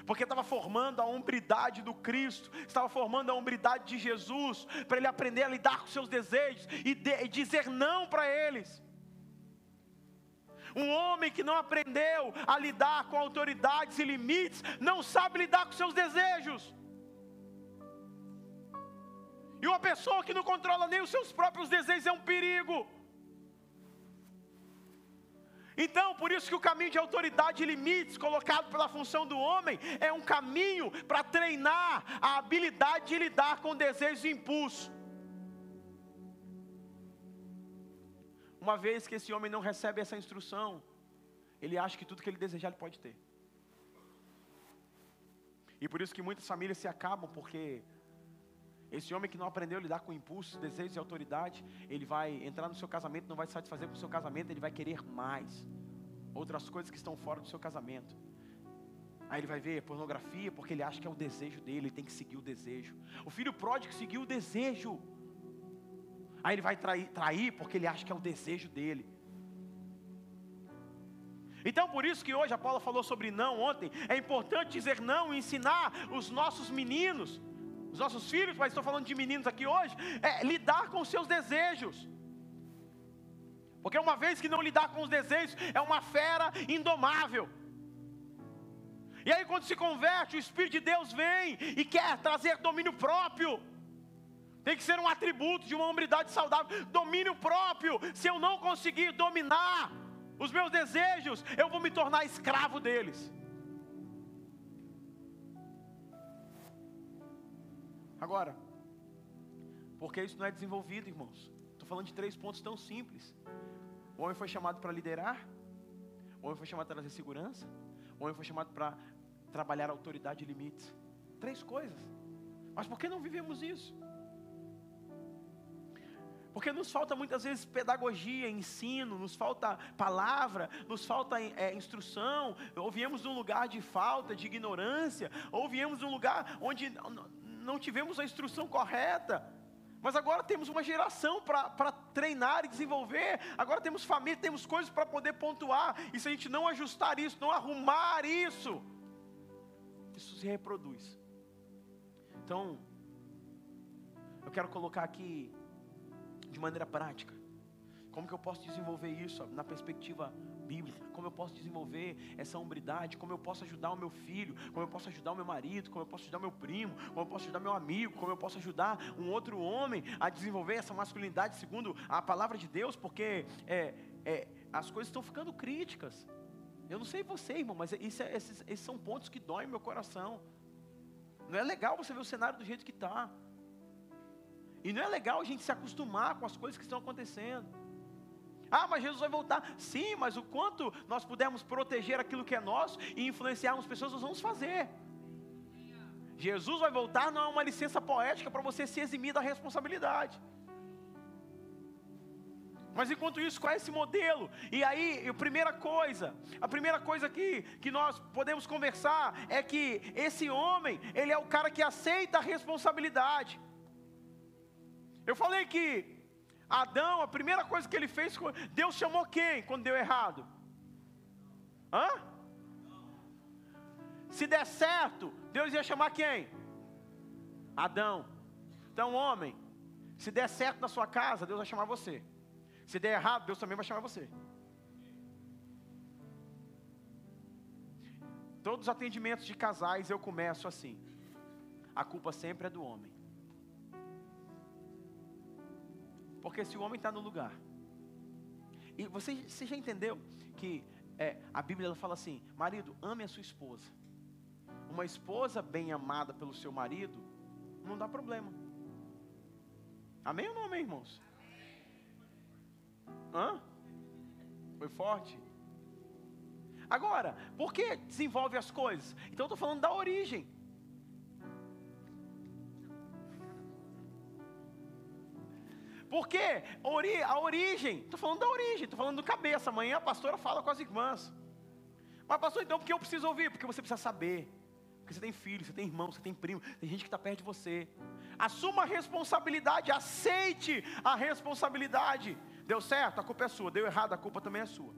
porque estava formando a hombridade do Cristo, estava formando a hombridade de Jesus, para ele aprender a lidar com seus desejos e, de, e dizer não para eles. Um homem que não aprendeu a lidar com autoridades e limites, não sabe lidar com seus desejos. E uma pessoa que não controla nem os seus próprios desejos é um perigo. Então, por isso que o caminho de autoridade e limites colocado pela função do homem é um caminho para treinar a habilidade de lidar com desejos e impulso. Uma vez que esse homem não recebe essa instrução, ele acha que tudo que ele desejar ele pode ter. E por isso que muitas famílias se acabam, porque esse homem que não aprendeu a lidar com impulsos, desejos e autoridade, ele vai entrar no seu casamento, não vai satisfazer com o seu casamento, ele vai querer mais. Outras coisas que estão fora do seu casamento. Aí ele vai ver pornografia porque ele acha que é o desejo dele, ele tem que seguir o desejo. O filho pródigo seguiu o desejo. Aí ele vai trair, trair porque ele acha que é o desejo dele. Então, por isso que hoje a Paula falou sobre não ontem. É importante dizer não e ensinar os nossos meninos os nossos filhos, mas estou falando de meninos aqui hoje, é lidar com os seus desejos. Porque uma vez que não lidar com os desejos, é uma fera indomável. E aí, quando se converte, o Espírito de Deus vem e quer trazer domínio próprio. Tem que ser um atributo de uma hombridade saudável. Domínio próprio. Se eu não conseguir dominar os meus desejos, eu vou me tornar escravo deles. Agora, porque isso não é desenvolvido, irmãos? Estou falando de três pontos tão simples. O homem foi chamado para liderar, o homem foi chamado para trazer segurança, o homem foi chamado para trabalhar autoridade e limites. Três coisas. Mas por que não vivemos isso? Porque nos falta muitas vezes pedagogia, ensino, nos falta palavra, nos falta é, instrução, ou viemos de um lugar de falta, de ignorância, ou viemos de um lugar onde não tivemos a instrução correta. Mas agora temos uma geração para treinar e desenvolver. Agora temos família, temos coisas para poder pontuar. E se a gente não ajustar isso, não arrumar isso, isso se reproduz. Então, eu quero colocar aqui de maneira prática. Como que eu posso desenvolver isso na perspectiva bíblica? Como eu posso desenvolver essa hombridade? Como eu posso ajudar o meu filho? Como eu posso ajudar o meu marido? Como eu posso ajudar meu primo? Como eu posso ajudar meu amigo? Como eu posso ajudar um outro homem a desenvolver essa masculinidade segundo a palavra de Deus? Porque é, é, as coisas estão ficando críticas. Eu não sei você, irmão, mas isso é, esses, esses são pontos que doem meu coração. Não é legal você ver o cenário do jeito que está. E não é legal a gente se acostumar com as coisas que estão acontecendo. Ah, mas Jesus vai voltar. Sim, mas o quanto nós pudermos proteger aquilo que é nosso e influenciarmos pessoas, nós vamos fazer. Jesus vai voltar não é uma licença poética para você se eximir da responsabilidade. Mas enquanto isso, qual é esse modelo? E aí, a primeira coisa, a primeira coisa que, que nós podemos conversar é que esse homem, ele é o cara que aceita a responsabilidade. Eu falei que Adão, a primeira coisa que ele fez, Deus chamou quem quando deu errado? Hã? Se der certo, Deus ia chamar quem? Adão. Então, homem, se der certo na sua casa, Deus vai chamar você. Se der errado, Deus também vai chamar você. Todos os atendimentos de casais eu começo assim. A culpa sempre é do homem. Porque se o homem está no lugar, e você, você já entendeu que é, a Bíblia ela fala assim: marido, ame a sua esposa. Uma esposa bem amada pelo seu marido, não dá problema. Amém ou não amém, irmãos? Hã? Foi forte? Agora, por que desenvolve as coisas? Então eu estou falando da origem. Porque a origem, estou falando da origem, estou falando do cabeça. Amanhã a pastora fala com as irmãs. Mas, pastor, então por que eu preciso ouvir? Porque você precisa saber. Porque você tem filho, você tem irmão, você tem primo, tem gente que está perto de você. Assuma a responsabilidade, aceite a responsabilidade. Deu certo, a culpa é sua. Deu errado, a culpa também é sua.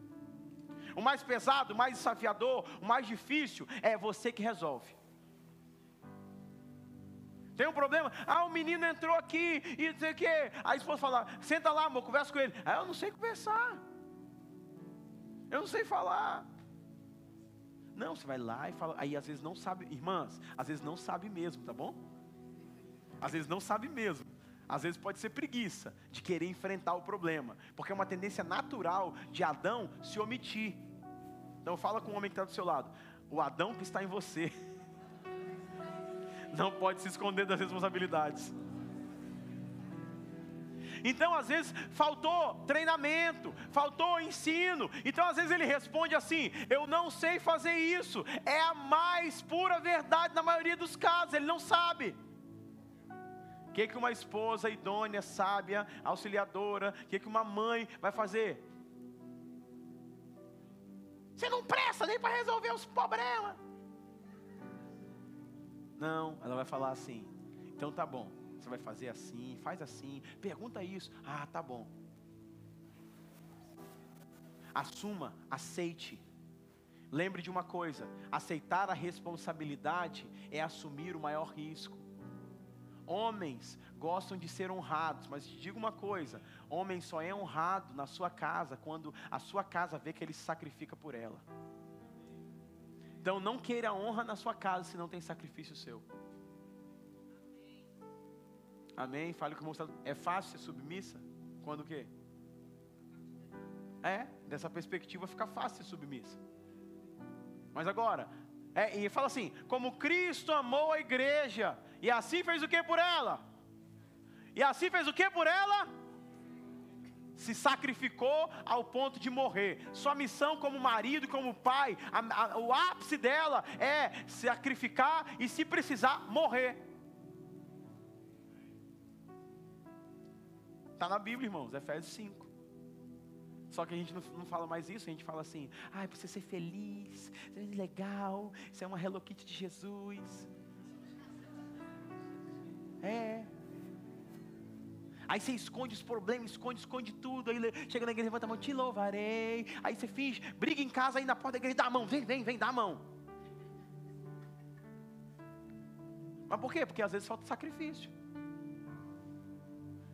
O mais pesado, o mais desafiador, o mais difícil é você que resolve. Tem um problema? Ah, o menino entrou aqui e não sei o quê. Aí a esposa fala: senta lá, amor, conversa com ele. Ah, eu não sei conversar. Eu não sei falar. Não, você vai lá e fala. Aí às vezes não sabe, irmãs, às vezes não sabe mesmo, tá bom? Às vezes não sabe mesmo. Às vezes pode ser preguiça de querer enfrentar o problema, porque é uma tendência natural de Adão se omitir. Então fala com o homem que está do seu lado. O Adão que está em você [laughs] não pode se esconder das responsabilidades. Então, às vezes, faltou treinamento, faltou ensino. Então, às vezes, ele responde assim: Eu não sei fazer isso. É a mais pura verdade na maioria dos casos, ele não sabe. O que, que uma esposa idônea, sábia, auxiliadora, o que, que uma mãe vai fazer? Você não presta nem para resolver os problemas. Não, ela vai falar assim. Então tá bom. Você vai fazer assim, faz assim, pergunta isso. Ah, tá bom. Assuma, aceite. Lembre de uma coisa: aceitar a responsabilidade é assumir o maior risco. Homens gostam de ser honrados, mas te digo uma coisa: homem só é honrado na sua casa quando a sua casa vê que ele se sacrifica por ela. Então não queira honra na sua casa se não tem sacrifício seu. Amém? Fale com o moço. É fácil ser submissa? Quando o quê? É, dessa perspectiva fica fácil ser submissa. Mas agora, é, e fala assim: como Cristo amou a igreja, e assim fez o que por ela? E assim fez o que por ela? Se sacrificou ao ponto de morrer. Sua missão como marido, como pai, a, a, o ápice dela é sacrificar e, se precisar, morrer. Está na Bíblia, irmãos, Efésios 5. Só que a gente não, não, fala mais isso, a gente fala assim, ah, para você ser feliz, ser legal, isso é uma Hello Kitty de Jesus. É. Aí você esconde os problemas, esconde, esconde tudo. Aí chega na igreja, levanta a mão, te louvarei. Aí você finge, briga em casa, aí na porta da igreja, dá a mão, vem, vem, vem, dá a mão. Mas por quê? Porque às vezes falta sacrifício.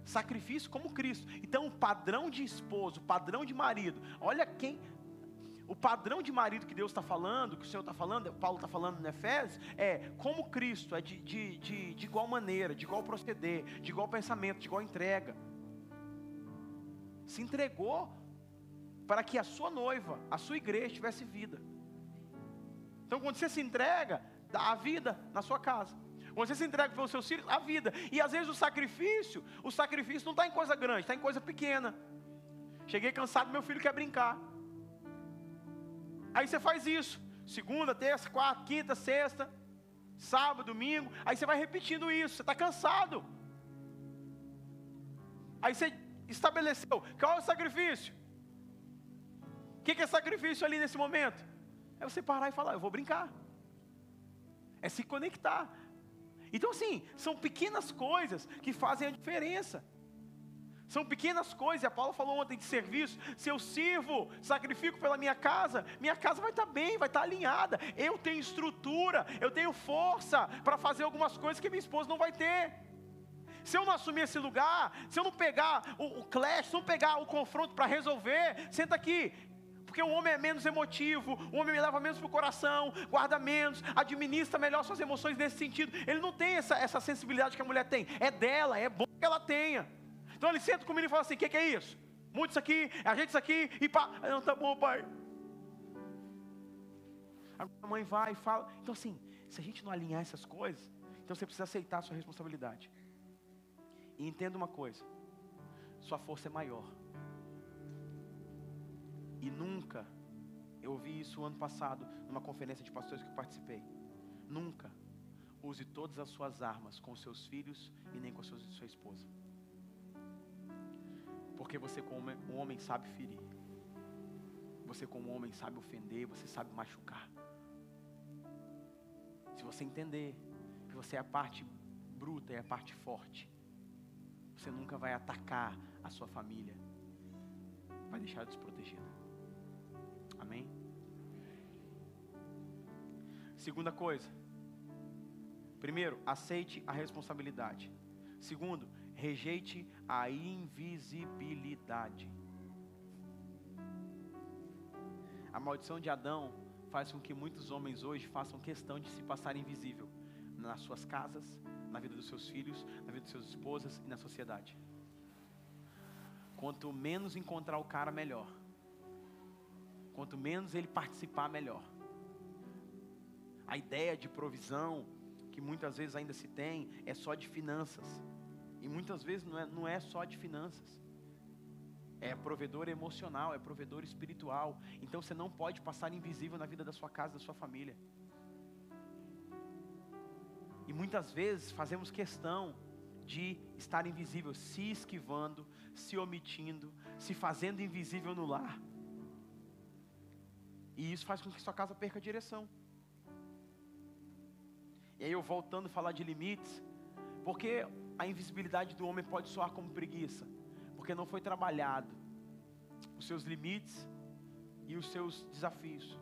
Sacrifício como Cristo. Então, o padrão de esposo, o padrão de marido. Olha quem. O padrão de marido que Deus está falando, que o Senhor está falando, Paulo está falando no Efésios, é como Cristo, é de, de, de, de igual maneira, de igual proceder, de igual pensamento, de igual entrega. Se entregou para que a sua noiva, a sua igreja tivesse vida. Então, quando você se entrega, dá a vida na sua casa. Você se entrega pelos seus filhos, a vida. E às vezes o sacrifício, o sacrifício não está em coisa grande, está em coisa pequena. Cheguei cansado, meu filho quer brincar. Aí você faz isso. Segunda, terça, quarta, quinta, sexta, sábado, domingo. Aí você vai repetindo isso. Você está cansado. Aí você estabeleceu. Qual é o sacrifício? O que é sacrifício ali nesse momento? É você parar e falar, eu vou brincar. É se conectar. Então, assim, são pequenas coisas que fazem a diferença. São pequenas coisas, e a Paula falou ontem de serviço. Se eu sirvo, sacrifico pela minha casa, minha casa vai estar bem, vai estar alinhada. Eu tenho estrutura, eu tenho força para fazer algumas coisas que minha esposa não vai ter. Se eu não assumir esse lugar, se eu não pegar o, o clash, se eu não pegar o confronto para resolver, senta aqui, porque o homem é menos emotivo, o homem me leva menos para o coração, guarda menos, administra melhor suas emoções nesse sentido. Ele não tem essa, essa sensibilidade que a mulher tem, é dela, é bom que ela tenha. Então ele senta comigo e fala assim: o que, que, é isso? Muda isso aqui, ajeita isso aqui e pá. Não, tá bom, pai. A mãe vai e fala. Então, assim, se a gente não alinhar essas coisas, então você precisa aceitar a sua responsabilidade. E entenda uma coisa: sua força é maior. E nunca, eu ouvi isso ano passado, numa conferência de pastores que eu participei. Nunca use todas as suas armas com seus filhos e nem com a sua esposa. Porque você, como um homem, sabe ferir. Você, como homem, sabe ofender, você sabe machucar. Se você entender que você é a parte bruta e a parte forte, você nunca vai atacar a sua família, vai deixar desprotegida. Amém? Segunda coisa. Primeiro, aceite a responsabilidade. Segundo, rejeite a invisibilidade. A maldição de Adão faz com que muitos homens hoje façam questão de se passar invisível nas suas casas, na vida dos seus filhos, na vida de suas esposas e na sociedade. Quanto menos encontrar o cara, melhor. Quanto menos ele participar, melhor. A ideia de provisão, que muitas vezes ainda se tem, é só de finanças. E muitas vezes não é, não é só de finanças. É provedor emocional, é provedor espiritual. Então você não pode passar invisível na vida da sua casa, da sua família. E muitas vezes fazemos questão de estar invisível, se esquivando, se omitindo, se fazendo invisível no lar. E isso faz com que sua casa perca a direção. E aí eu voltando a falar de limites, porque a invisibilidade do homem pode soar como preguiça, porque não foi trabalhado os seus limites e os seus desafios.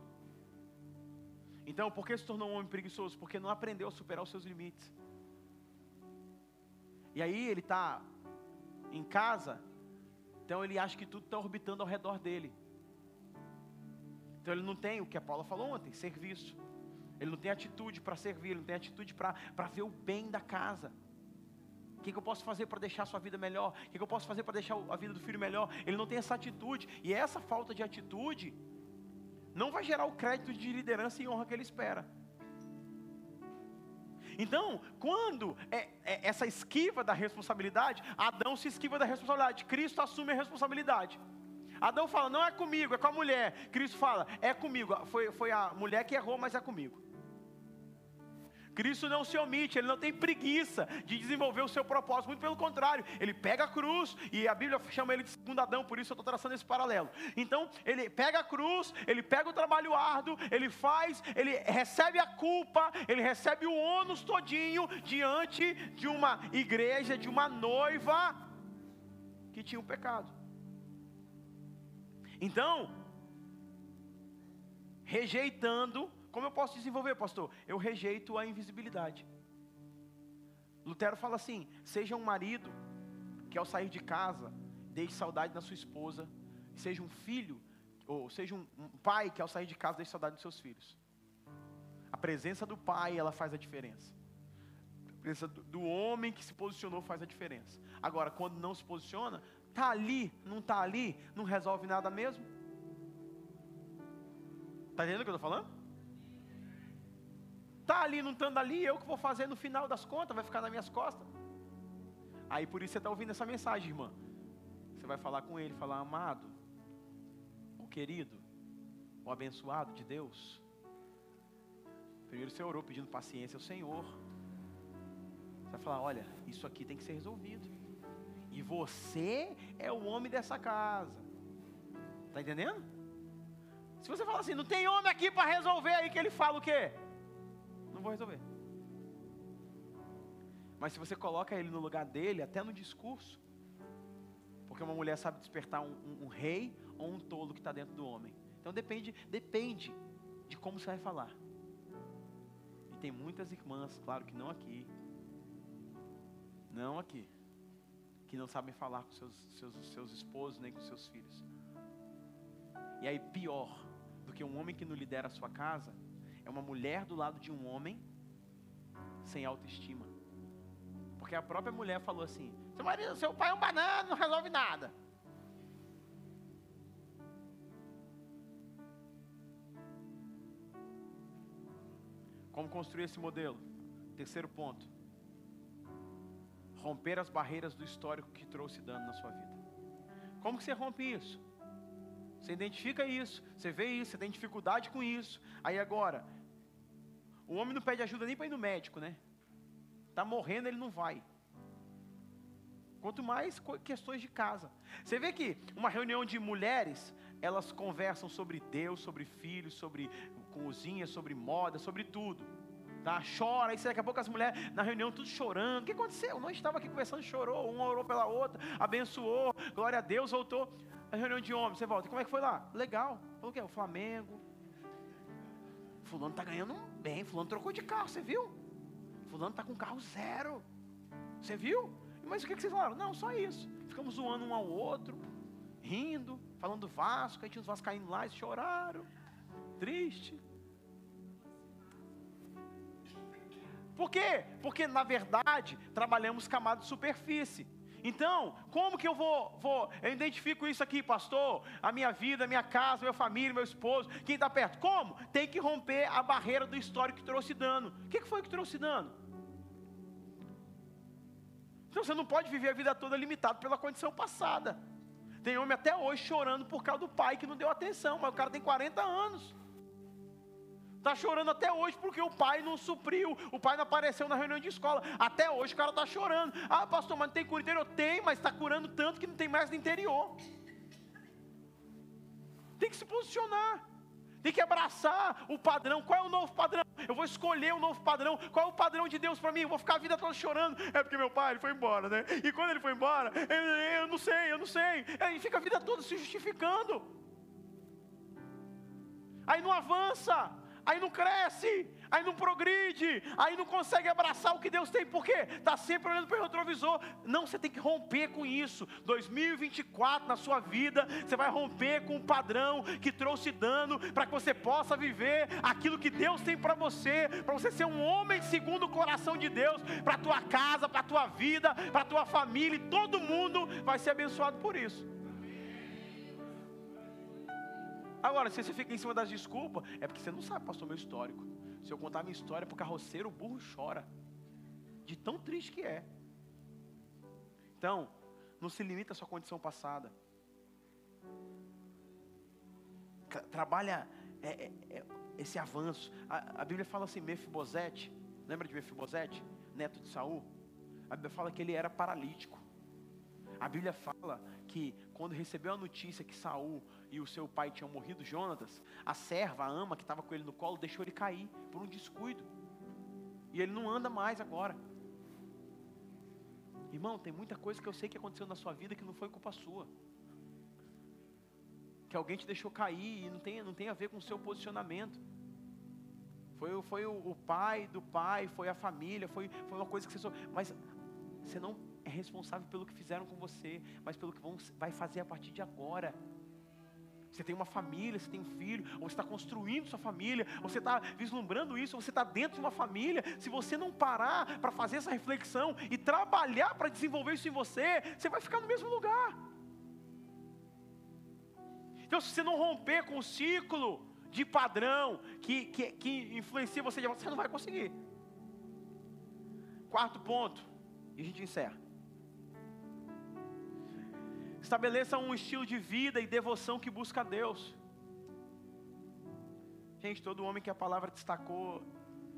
Então, por que se tornou um homem preguiçoso? Porque não aprendeu a superar os seus limites. E aí ele está em casa, então ele acha que tudo está orbitando ao redor dele. Então ele não tem o que a Paula falou ontem, serviço. Ele não tem atitude para servir, ele não tem atitude para ver o bem da casa. Que, que eu posso fazer para deixar a sua vida melhor? O que, que eu posso fazer para deixar a vida do filho melhor? Ele não tem essa atitude. E essa falta de atitude não vai gerar o crédito de liderança e honra que ele espera. Então, quando é, é essa esquiva da responsabilidade, Adão se esquiva da responsabilidade, Cristo assume a responsabilidade. Adão fala, não é comigo, é com a mulher. Cristo fala, é comigo. Foi, foi a mulher que errou, mas é comigo. Cristo não se omite, ele não tem preguiça de desenvolver o seu propósito, muito pelo contrário, ele pega a cruz, e a Bíblia chama ele de segundo Adão, por isso eu estou traçando esse paralelo. Então, ele pega a cruz, ele pega o trabalho árduo, ele faz, ele recebe a culpa, ele recebe o ônus todinho diante de uma igreja, de uma noiva que tinham pecado. Então, rejeitando, como eu posso desenvolver, pastor? Eu rejeito a invisibilidade. Lutero fala assim: seja um marido que ao sair de casa deixe saudade na sua esposa, seja um filho, ou seja um, pai que ao sair de casa deixe saudade dos seus filhos. A presença do pai, ela faz a diferença. A presença do, do homem que se posicionou faz a diferença. Agora, quando não se posiciona, tá ali, não tá ali, não resolve nada mesmo. Tá entendendo o que eu estou falando? Tá ali, não estando ali, eu que vou fazer no final das contas, vai ficar nas minhas costas. Aí por isso você está ouvindo essa mensagem, irmã. Você vai falar com ele, falar, amado, o querido, o abençoado de Deus. Primeiro você orou pedindo paciência ao Senhor. Você vai falar, olha, isso aqui tem que ser resolvido. E você é o homem dessa casa. Está entendendo? Se você falar assim, não tem homem aqui para resolver, aí que ele fala o quê? Vou resolver. Mas se você coloca ele no lugar dele, até no discurso, porque uma mulher sabe despertar um, um, um rei ou um tolo que está dentro do homem. Então depende, depende de como você vai falar. E tem muitas irmãs, claro que não aqui, não aqui, que não sabem falar com seus, seus, seus esposos nem com seus filhos. E aí, pior do que um homem que não lidera a sua casa, é uma mulher do lado de um homem sem autoestima. Porque a própria mulher falou assim: seu marido, seu pai é um banana, não resolve nada. Como construir esse modelo? Terceiro ponto. Romper as barreiras do histórico que trouxe dano na sua vida. Como que você rompe isso? Você identifica isso, você vê isso, você tem dificuldade com isso. Aí agora, o homem não pede ajuda nem para ir no médico, né? Está morrendo, ele não vai. Quanto mais questões de casa. Você vê que uma reunião de mulheres, elas conversam sobre Deus, sobre filhos, sobre cozinha, sobre moda, sobre tudo. Tá? Chora, aí daqui a pouco as mulheres na reunião tudo chorando. O que aconteceu? Nós estava aqui conversando, chorou, um orou pela outra, abençoou, glória a Deus, voltou. A reunião de homens, você volta. Como é que foi lá? Legal. Falou o que? O Flamengo. Fulano está ganhando bem, fulano trocou de carro, você viu? Fulano está com carro zero. Você viu? Mas o que, vocês falaram? Não, só isso. Ficamos zoando um ao outro, rindo, falando do Vasco, aí tinha os vascaínos lá e choraram. Triste. Por quê? Porque na verdade trabalhamos camada de superfície. Então, como que eu vou, vou, eu identifico isso aqui, pastor? A minha vida, a minha casa, minha família, meu esposo, quem está perto? Como? Tem que romper a barreira do histórico que trouxe dano. O que foi que trouxe dano? Então você não pode viver a vida toda limitado pela condição passada. Tem homem até hoje chorando por causa do pai que não deu atenção, mas o cara tem 40 anos. Está chorando até hoje porque o pai não supriu, o pai não apareceu na reunião de escola. Até hoje o cara está chorando. Ah, pastor, mas não tem cura interior? Tem, mas está curando tanto que não tem mais no interior. Tem que se posicionar. Tem que abraçar o padrão. Qual é o novo padrão? Eu vou escolher o novo padrão. Qual é o padrão de Deus para mim? Eu vou ficar a vida toda chorando. É porque meu pai ele foi embora, né? E quando ele foi embora, eu, eu não sei, eu não sei. Aí fica a vida toda se justificando. Aí não avança aí não cresce, aí não progride, aí não consegue abraçar o que Deus tem, por quê? Está sempre olhando para o retrovisor. Não, você tem que romper com isso. 2024 na sua vida, você vai romper com o padrão que trouxe dano para que você possa viver aquilo que Deus tem para você, para você ser um homem segundo o coração de Deus, para a tua casa, para a tua vida, para a tua família, e todo mundo vai ser abençoado por isso. Agora, se você fica em cima das desculpas, é porque você não sabe, pastor, meu histórico. Se eu contar minha história para o carroceiro, o burro chora. De tão triste que é. Então, não se limita à sua condição passada. Trabalha é, é, é, esse avanço. A, a, Bíblia fala assim, Mefibosete, lembra de Mefibosete, neto de Saul? A Bíblia fala que ele era paralítico. A Bíblia fala que quando recebeu a notícia que Saul e o seu pai tinham morrido, Jonatas, a serva, a ama que estava com ele no colo, deixou ele cair por um descuido. E ele não anda mais agora. Irmão, tem muita coisa que eu sei que aconteceu na sua vida que não foi culpa sua. Que alguém te deixou cair e não tem, não tem a ver com o seu posicionamento. Foi, foi o, o pai do pai, foi a família, foi, foi uma coisa que você. Mas você não é responsável pelo que fizeram com você, mas pelo que vão, vai fazer a partir de agora. Você tem uma família, você tem um filho, ou você está construindo sua família, ou você está vislumbrando isso, ou você está dentro de uma família. Se você não parar para fazer essa reflexão e trabalhar para desenvolver isso em você, você vai ficar no mesmo lugar. Então, se você não romper com o ciclo de padrão que, que, que influencia você, você não vai conseguir. Quarto ponto, e a gente encerra. Estabeleça um estilo de vida e devoção que busca a Deus. Gente, todo homem que a palavra destacou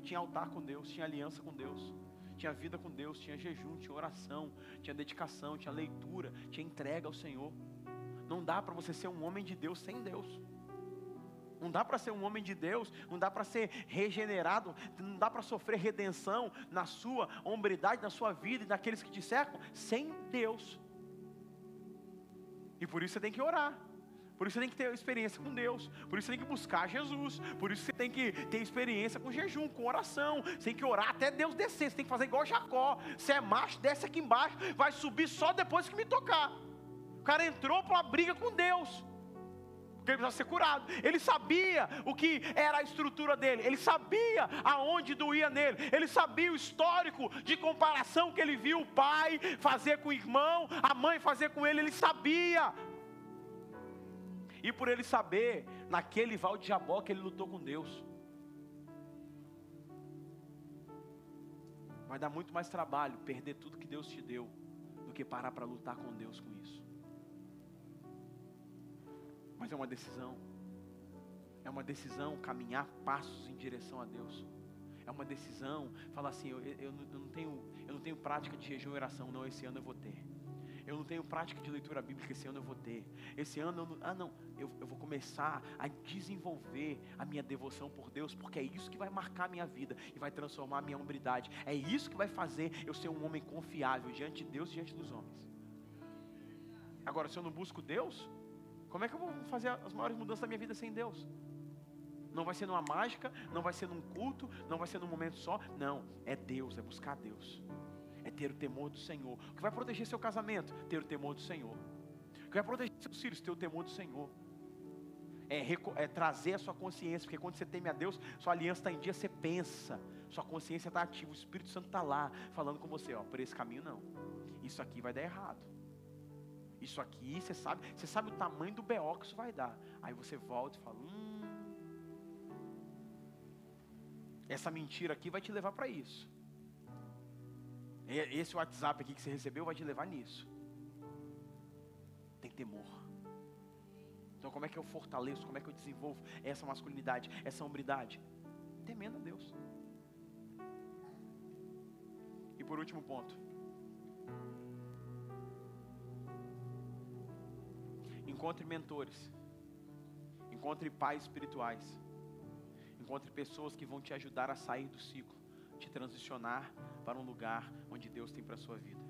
tinha altar com Deus, tinha aliança com Deus, tinha vida com Deus, tinha jejum, tinha oração, tinha dedicação, tinha leitura, tinha entrega ao Senhor. Não dá para você ser um homem de Deus sem Deus. Não dá para ser um homem de Deus, não dá para ser regenerado, não dá para sofrer redenção na sua hombridade, na sua vida e naqueles que te cercam, sem Deus. E por isso você tem que orar. Por isso você tem que ter experiência com Deus. Por isso você tem que buscar Jesus. Por isso você tem que ter experiência com jejum, com oração. Você tem que orar até Deus descer. Você tem que fazer igual Jacó. Se é macho, desce aqui embaixo. Vai subir só depois que me tocar. O cara entrou para uma briga com Deus precisava ser curado. Ele sabia o que era a estrutura dele, ele sabia aonde doía nele, ele sabia o histórico de comparação que ele viu o pai fazer com o irmão, a mãe fazer com ele, ele sabia. E por ele saber, naquele val de Jabó que ele lutou com Deus. Vai dar muito mais trabalho perder tudo que Deus te deu do que parar para lutar com Deus com isso mas é uma decisão. É uma decisão caminhar passos em direção a Deus. É uma decisão falar assim: eu, eu, eu, não tenho, eu não tenho prática de jejum e oração, não, esse ano eu vou ter. Eu não tenho prática de leitura bíblica, esse ano eu vou ter. Esse ano, eu não, ah não, eu, eu vou começar a desenvolver a minha devoção por Deus, porque é isso que vai marcar a minha vida e vai transformar a minha hombridade. É isso que vai fazer eu ser um homem confiável diante de Deus e diante dos homens. Agora, se eu não busco Deus, como é que eu vou fazer as maiores mudanças da minha vida sem Deus? Não vai ser numa mágica, não vai ser num culto, não vai ser num momento só. Não, é Deus, é buscar Deus. É ter o temor do Senhor. O que vai proteger seu casamento? Ter o temor do Senhor. O que vai proteger seus filhos? Ter o temor do Senhor. É, é, trazer a sua consciência, porque quando você teme a Deus, sua aliança está em dia, você pensa, sua consciência está ativa, o Espírito Santo está lá, falando com você, ó, por esse caminho não, isso aqui vai dar errado. Isso aqui, você sabe, você sabe o tamanho do BO que isso vai dar. Aí você volta e fala: hum, essa mentira aqui vai te levar para isso. Esse WhatsApp aqui que você recebeu vai te levar nisso. Tem temor. Então, como é que eu fortaleço? Como é que eu desenvolvo essa masculinidade, essa hombridade? Temendo a Deus. E por último ponto. Encontre mentores. Encontre pais espirituais. Encontre pessoas que vão te ajudar a sair do ciclo, te transicionar para um lugar onde Deus tem para a sua vida.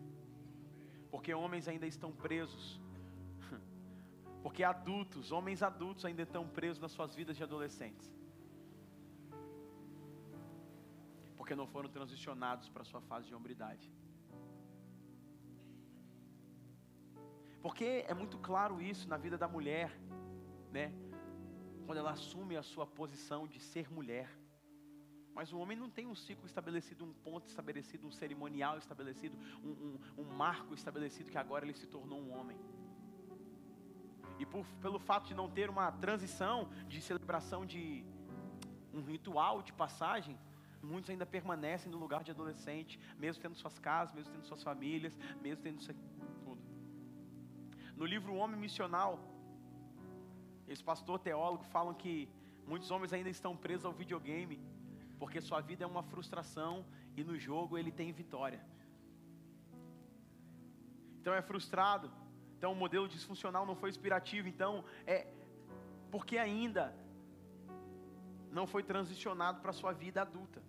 Porque homens ainda estão presos. [laughs] Porque adultos, homens adultos ainda estão presos nas suas vidas de adolescentes. Porque não foram transicionados para a sua fase de hombridade. Porque é muito claro isso na vida da mulher, né? Quando ela assume a sua posição de ser mulher. Mas o homem não tem um ciclo estabelecido, um ponto estabelecido, um cerimonial estabelecido, um, um, um marco estabelecido que agora ele se tornou um homem. E por, pelo fato de não ter uma transição de celebração de um ritual de passagem, muitos ainda permanecem no lugar de adolescente, mesmo tendo suas casas, mesmo tendo suas famílias, mesmo tendo no livro O Homem Missional, esse pastor teólogo falam que muitos homens ainda estão presos ao videogame, porque sua vida é uma frustração e no jogo ele tem vitória. Então é frustrado. Então o modelo disfuncional não foi inspirativo. Então é porque ainda não foi transicionado para a sua vida adulta,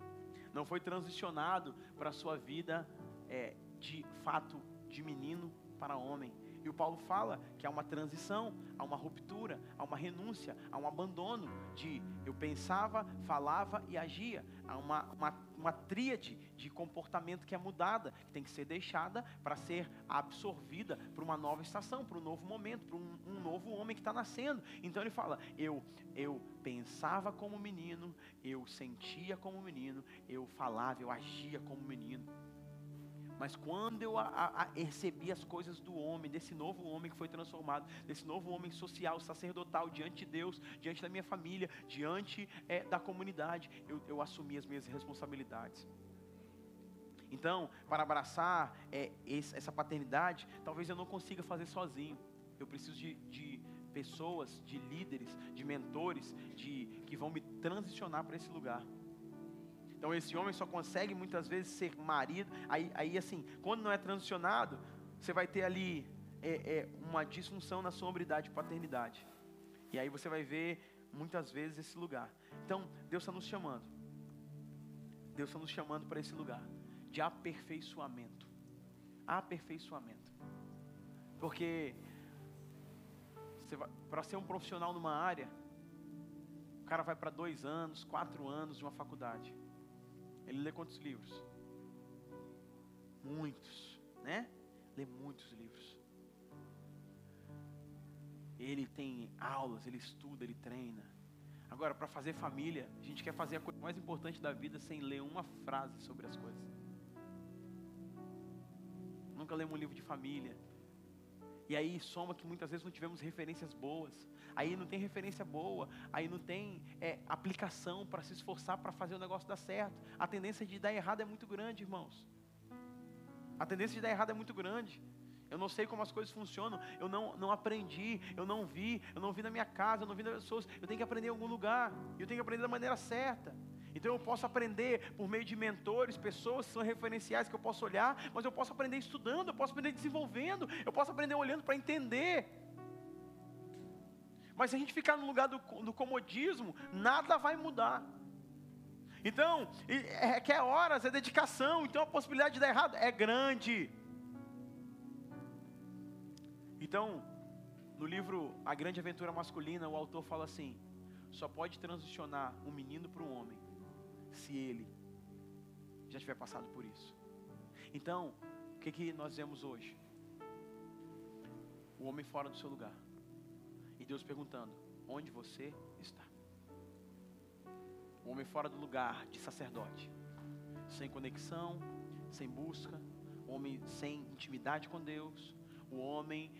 não foi transicionado para a sua vida é, de fato de menino para homem. E o Paulo fala que há uma transição, há uma ruptura, há uma renúncia, há um abandono de eu pensava, falava e agia. Há uma, uma, uma tríade de comportamento que é mudada, que tem que ser deixada para ser absorvida para uma nova estação, para um novo momento, para um, um novo homem que está nascendo. Então ele fala: eu, eu pensava como menino, eu sentia como menino, eu falava, eu agia como menino. Mas quando eu a, a, recebi as coisas do homem, desse novo homem que foi transformado, desse novo homem social, sacerdotal, diante de Deus, diante da minha família, diante é, da comunidade, eu, eu assumi as minhas responsabilidades. Então, para abraçar é, essa paternidade, talvez eu não consiga fazer sozinho. Eu preciso de, de pessoas, de líderes, de mentores, de que vão me transicionar para esse lugar. Então esse homem só consegue muitas vezes ser marido. Aí, aí assim, quando não é transicionado, você vai ter ali é, é, uma disfunção na sombridade e paternidade. E aí você vai ver muitas vezes esse lugar. Então Deus está nos chamando. Deus está nos chamando para esse lugar de aperfeiçoamento. Aperfeiçoamento. Porque para ser um profissional numa área, o cara vai para dois anos, quatro anos de uma faculdade. Ele lê quantos livros? Muitos, né? Lê muitos livros. Ele tem aulas, ele estuda, ele treina. Agora, para fazer família, a gente quer fazer a coisa mais importante da vida sem ler uma frase sobre as coisas. Nunca lemos um livro de família. E aí soma que muitas vezes não tivemos referências boas aí não tem referência boa, aí não tem é, aplicação para se esforçar para fazer o negócio dar certo. A tendência de dar errado é muito grande, irmãos. A tendência de dar errado é muito grande. Eu não sei como as coisas funcionam, eu não, não aprendi, eu não vi, eu não vi na minha casa, eu não vi nas pessoas. Eu tenho que aprender em algum lugar, eu tenho que aprender da maneira certa. Então eu posso aprender por meio de mentores, pessoas que são referenciais que eu posso olhar, mas eu posso aprender estudando, eu posso aprender desenvolvendo, eu posso aprender olhando para entender. Mas se a gente ficar no lugar do, do comodismo, nada vai mudar. Então, é, requer horas, é dedicação, então a possibilidade de dar errado é grande. Então, no livro A Grande Aventura Masculina, o autor fala assim: só pode transicionar um menino para um homem se ele já tiver passado por isso. Então, o que, que nós vemos hoje? O homem fora do seu lugar. E Deus perguntando: onde você está? O homem fora do lugar de sacerdote, sem conexão, sem busca, o homem sem intimidade com Deus, o homem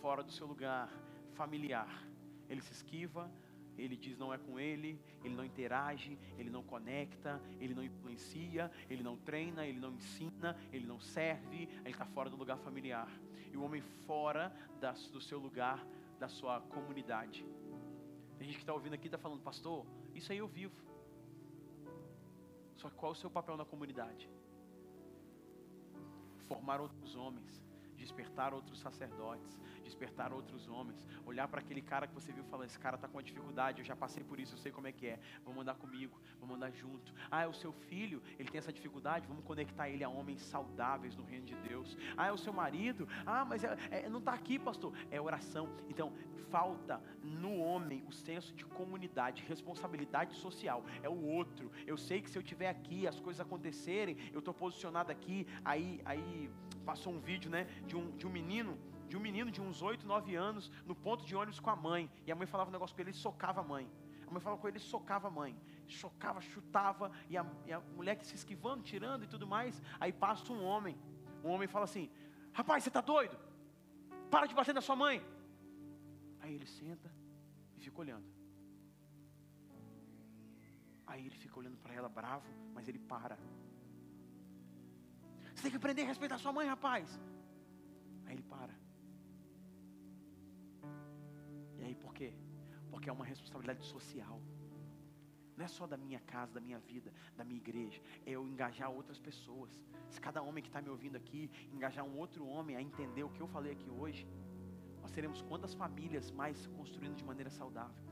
fora do seu lugar familiar. Ele se esquiva, ele diz não é com ele, ele não interage, ele não conecta, ele não influencia, ele não treina, ele não ensina, ele não serve, ele está fora do lugar familiar. E o homem fora das, do seu lugar da sua comunidade. Tem gente que está ouvindo aqui e está falando, pastor, isso aí eu vivo. Só que qual é o seu papel na comunidade? Formar outros homens, despertar outros sacerdotes, despertar outros homens, olhar para aquele cara que você viu falar: esse cara está com uma dificuldade, eu já passei por isso, eu sei como é que é, vamos andar comigo, vamos andar junto. Ah, é o seu filho, ele tem essa dificuldade, vamos conectar ele a homens saudáveis no reino de Deus. Ah, é o seu marido, ah, mas é, é, não está aqui, pastor, é oração. Então, falta no homem o senso de comunidade, responsabilidade social, é o outro. Eu sei que se eu estiver aqui, as coisas acontecerem, eu estou posicionado aqui, aí, aí passou um vídeo, né, de um, de um menino de um menino de uns 8, 9 anos no ponto de ônibus com a mãe. E a mãe falava um negócio com ele, ele socava a mãe. A mãe falava com ele, ele socava a mãe. Chocava, chutava, e a, e a mulher que se esquivando, tirando e tudo mais. Aí passa um homem. Um homem fala assim: Rapaz, você está doido? Para de bater na sua mãe. Aí ele senta e fica olhando. Aí ele fica olhando para ela bravo, mas ele para. Você tem que aprender a respeitar sua mãe, rapaz. Aí ele para. Aí por quê? Porque é uma responsabilidade social. Não é só da minha casa, da minha vida, da minha igreja. É eu engajar outras pessoas. Se cada homem que está me ouvindo aqui engajar um outro homem a entender o que eu falei aqui hoje, nós teremos quantas famílias mais construindo de maneira saudável.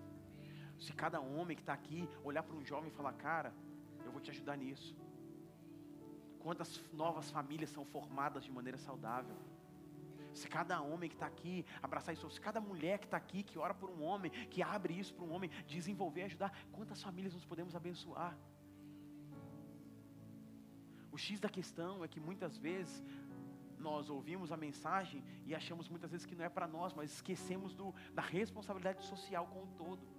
Se cada homem que está aqui olhar para um jovem e falar, cara, eu vou te ajudar nisso. quantas novas famílias são formadas de maneira saudável. Se cada homem que está aqui abraçar isso, se cada mulher que está aqui, que ora por um homem, que abre isso para um homem, desenvolver, ajudar, quantas famílias nós podemos abençoar? O X da questão é que muitas vezes nós ouvimos a mensagem e achamos muitas vezes que não é para nós, mas esquecemos do, da responsabilidade social com o todo.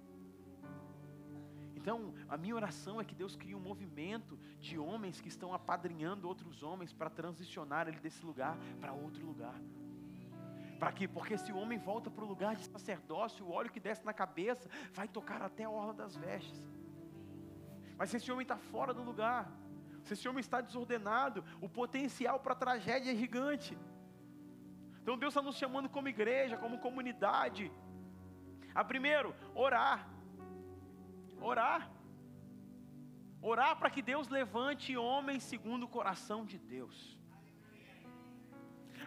Então, a minha oração é que Deus crie um movimento de homens que estão apadrinhando outros homens para transicionar ele desse lugar para outro lugar. Para quê? Porque se o homem volta para o lugar de sacerdócio, o óleo que desce na cabeça vai tocar até a orla das vestes. Mas se esse homem está fora do lugar, se esse homem está desordenado, o potencial para tragédia é gigante. Então Deus está nos chamando como igreja, como comunidade. A primeiro, orar. Orar. Orar para que Deus levante homens segundo o coração de Deus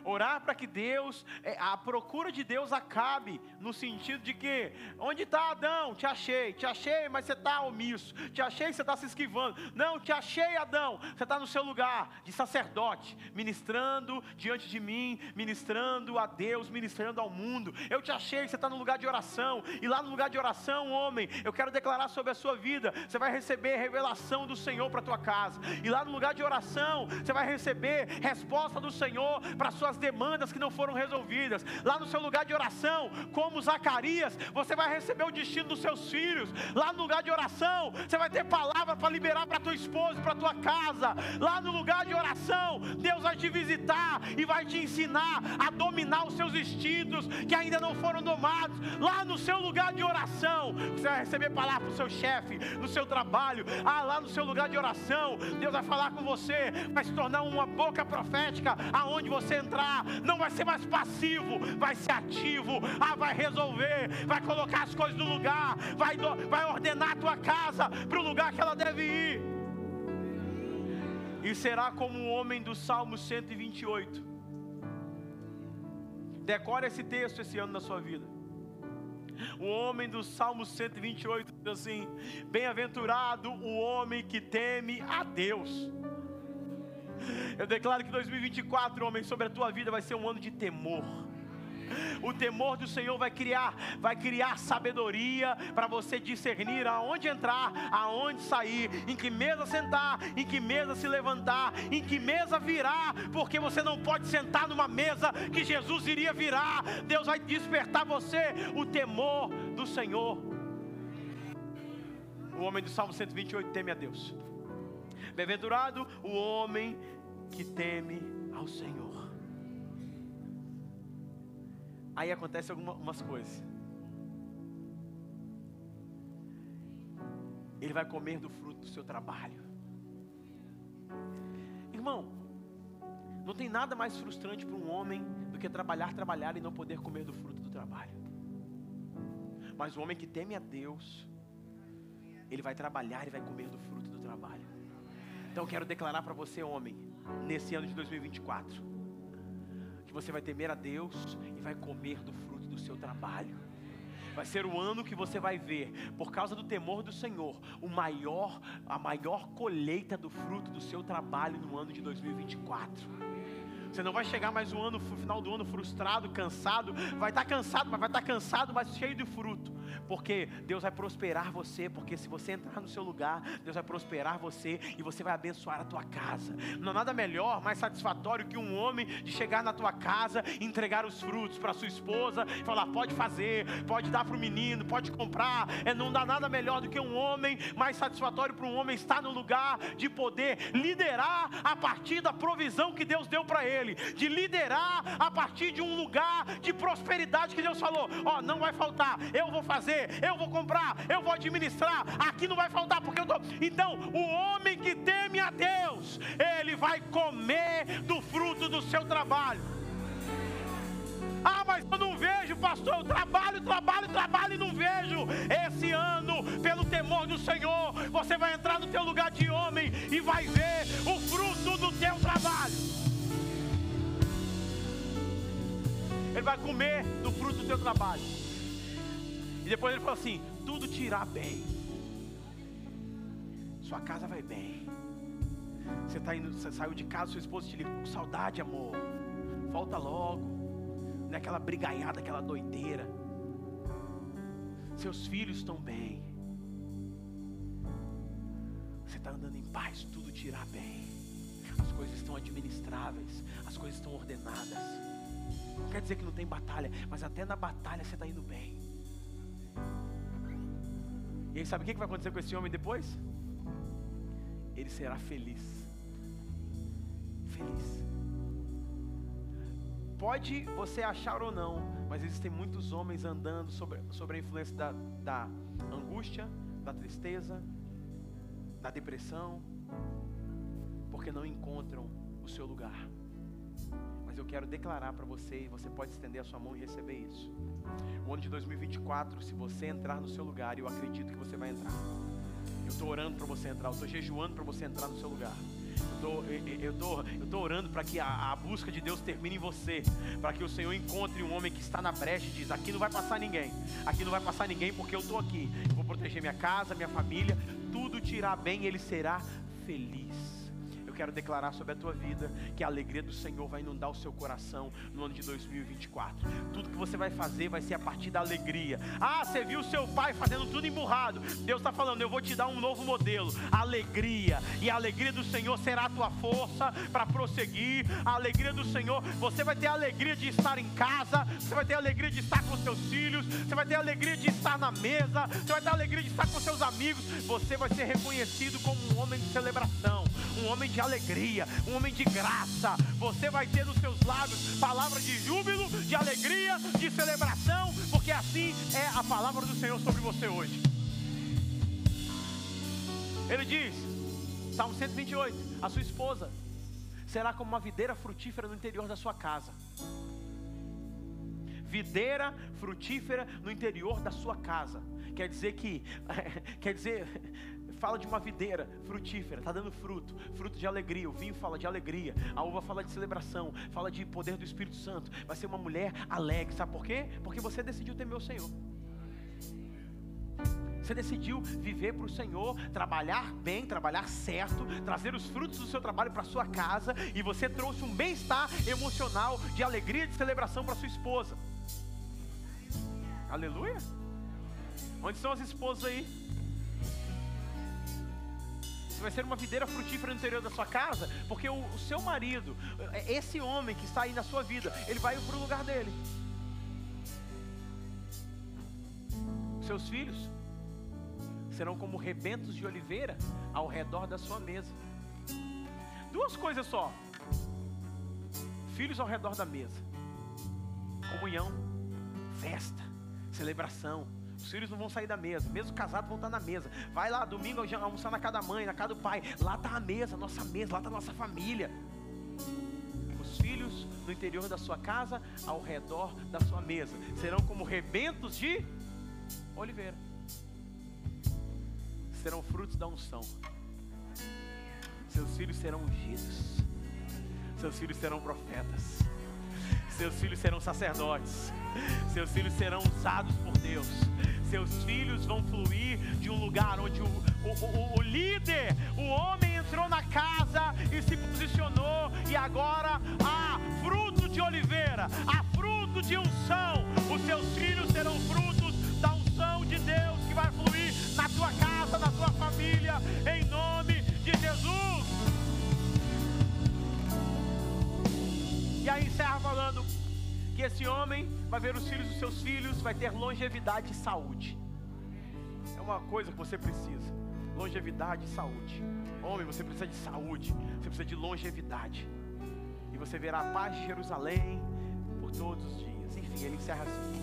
orar para que Deus, é, a procura de Deus acabe, no sentido de que, onde está Adão? Te achei, te achei, mas você está omisso, te achei, você está se esquivando. Não, te achei, Adão, você está no seu lugar de sacerdote, ministrando diante de mim, ministrando a Deus, ministrando ao mundo. Eu te achei, você está no lugar de oração, e lá no lugar de oração, homem, eu quero declarar sobre a sua vida, você vai receber revelação do Senhor para a tua casa, e lá no lugar de oração, você vai receber resposta do Senhor para suas as demandas que não foram resolvidas. Lá no seu lugar de oração, como Zacarias, você vai receber o destino dos seus filhos. Lá no lugar de oração, você vai ter palavra para liberar para tua esposa, para tua casa. Lá no lugar de oração, Deus vai te visitar e vai te ensinar a dominar os seus instintos que ainda não foram domados. Lá no seu lugar de oração, você vai receber palavra para o seu chefe, no seu trabalho. Ah, lá no seu lugar de oração, Deus vai falar com você, vai se tornar uma boca profética aonde você entrar não vai ser mais passivo, vai ser ativo, ah, vai resolver, vai colocar as coisas no lugar, vai, vai ordenar a tua casa para o lugar que ela deve ir. E será como o homem do Salmo 128. Decora esse texto esse ano na sua vida. O homem do Salmo 128 diz assim: Bem-aventurado o homem que teme a Deus [laughs] eu declaro que 2024, homem, sobre a tua vida vai ser um ano de temor. O temor do Senhor vai criar, vai criar sabedoria para você discernir aonde entrar, aonde sair, em que mesa sentar, em que mesa se levantar, em que mesa virar, porque você não pode sentar numa mesa que Jesus iria virar. Deus vai despertar você o temor do Senhor. O homem do Salmo 128 teme a Deus. Bem-aventurado o homem que teme ao Senhor. Aí acontece algumas coisas. Ele vai comer do fruto do seu trabalho. Irmão, não tem nada mais frustrante para um homem do que trabalhar, trabalhar e não poder comer do fruto do trabalho. Mas o homem que teme a Deus, ele vai trabalhar e vai comer do fruto do trabalho. Então eu quero declarar para você, homem, nesse ano de 2024, que você vai temer a Deus e vai comer do fruto do seu trabalho. Vai ser o ano que você vai ver, por causa do temor do Senhor, o maior, a maior colheita do fruto do seu trabalho no ano de 2024. Você não vai chegar mais um ano, final do ano frustrado, cansado. Vai estar cansado, mas vai estar cansado, mas cheio de fruto porque Deus vai prosperar você, porque se você entrar no seu lugar, Deus vai prosperar você e você vai abençoar a tua casa. Não há nada melhor, mais satisfatório que um homem de chegar na tua casa, entregar os frutos para sua esposa, e falar: pode fazer, pode dar para o menino, pode comprar. É, não dá nada melhor do que um homem, mais satisfatório para um homem estar no lugar de poder liderar a partir da provisão que Deus deu para ele, de liderar a partir de um lugar de prosperidade que Deus falou: ó, oh, não vai faltar, eu vou fazer fazer, eu vou comprar, eu vou administrar, aqui não vai faltar, porque eu tô. Então, o homem que teme a Deus, ele vai comer do fruto do seu trabalho. Ah, mas eu não vejo, pastor. Eu trabalho, trabalho, trabalho e não vejo. Esse ano, pelo temor do Senhor, você vai entrar no teu lugar de homem e vai ver o fruto do teu trabalho. Ele vai comer do fruto do teu trabalho. Depois ele falou assim: tudo te irá bem. Sua casa vai bem. Você, tá indo, você saiu de casa, sua esposa te liga, com saudade, amor. Volta logo. Não é aquela brigaiada, aquela doideira. Seus filhos estão bem. Você está andando em paz, tudo te irá bem. As coisas estão administráveis, as coisas estão ordenadas. Não quer dizer que não tem batalha, mas até na batalha você está indo bem. E aí, sabe o que vai acontecer com esse homem depois? Ele será feliz. Feliz. Pode você achar ou não, mas existem muitos homens andando sobre, sobre a influência da, da angústia, da tristeza, da depressão, porque não encontram o seu lugar. Mas eu quero declarar para você, e você pode estender a sua mão e receber isso. O ano de 2024, se você entrar no seu lugar, eu acredito que você vai entrar. Eu estou orando para você entrar, eu estou jejuando para você entrar no seu lugar. Eu estou eu tô orando para que a, a, busca de Deus termine em você, para que o Senhor encontre um homem que está na brecha e diz: aqui não vai passar ninguém, aqui não vai passar ninguém porque eu estou aqui. Eu vou proteger minha casa, minha família, tudo te irá bem ele será feliz eu quero declarar sobre a tua vida que a alegria do Senhor vai inundar o seu coração no ano de 2024. Tudo que você vai fazer vai ser a partir da alegria. Ah, você viu seu pai fazendo tudo emburrado. Deus está falando, eu vou te dar um novo modelo. Alegria. E a alegria do Senhor será a tua força para prosseguir. A alegria do Senhor, você vai ter a alegria de estar em casa, você vai ter a alegria de estar com seus filhos, você vai ter a alegria de estar na mesa, você vai ter a alegria de estar com seus amigos. Você vai ser reconhecido como um homem de celebração, um homem de alegria, um homem de graça. Você vai ter nos seus lábios palavras de júbilo, de alegria, de celebração, porque assim é a palavra do Senhor sobre você hoje. Ele diz, Salmo 128, a sua esposa será como uma videira frutífera no interior da sua casa. Videira frutífera no interior da sua casa. Quer dizer que, [laughs] quer dizer, fala de uma videira frutífera, está dando fruto, fruto de alegria. O vinho fala de alegria, a uva fala de celebração, fala de poder do Espírito Santo. Vai ser uma mulher alegre, sabe por quê? Porque você decidiu temer o Senhor. Você decidiu viver para o Senhor, trabalhar bem, trabalhar certo, trazer os frutos do seu trabalho para sua casa e você trouxe um bem-estar emocional, de alegria, de celebração para sua esposa. Aleluia. Onde estão as esposas aí? Vai ser uma videira frutífera no interior da sua casa, porque o, o seu marido, é, esse homem que está aí na sua vida, ele vai para o lugar dele. Seus filhos serão como rebentos de oliveira ao redor da sua mesa. Duas coisas só: filhos ao redor da mesa, comunhão, festa, celebração os filhos não vão sair da mesa, mesmo casados vão estar na mesa. Vai lá domingo almoçar na casa da mãe, na casa do pai. Lá está a mesa, nossa mesa, lá está a nossa família. Os filhos no interior da sua casa, ao redor da sua mesa, serão como rebentos de oliveira. Serão frutos da unção. Seus filhos serão ungidos. Seus filhos serão profetas. Seus filhos serão sacerdotes. Seus filhos serão usados por Deus seus filhos vão fluir de um lugar onde o, o, o, o líder, o homem entrou na casa e se posicionou, e agora há fruto de oliveira, há fruto de unção. Os seus filhos serão frutos da unção de Deus que vai fluir na tua casa, na tua família, em nome de Jesus. E aí encerra falando que esse homem vai ver os filhos dos seus filhos, vai ter longevidade e saúde. É uma coisa que você precisa: longevidade e saúde. Homem, você precisa de saúde, você precisa de longevidade. E você verá a paz de Jerusalém por todos os dias. Enfim, ele encerra assim.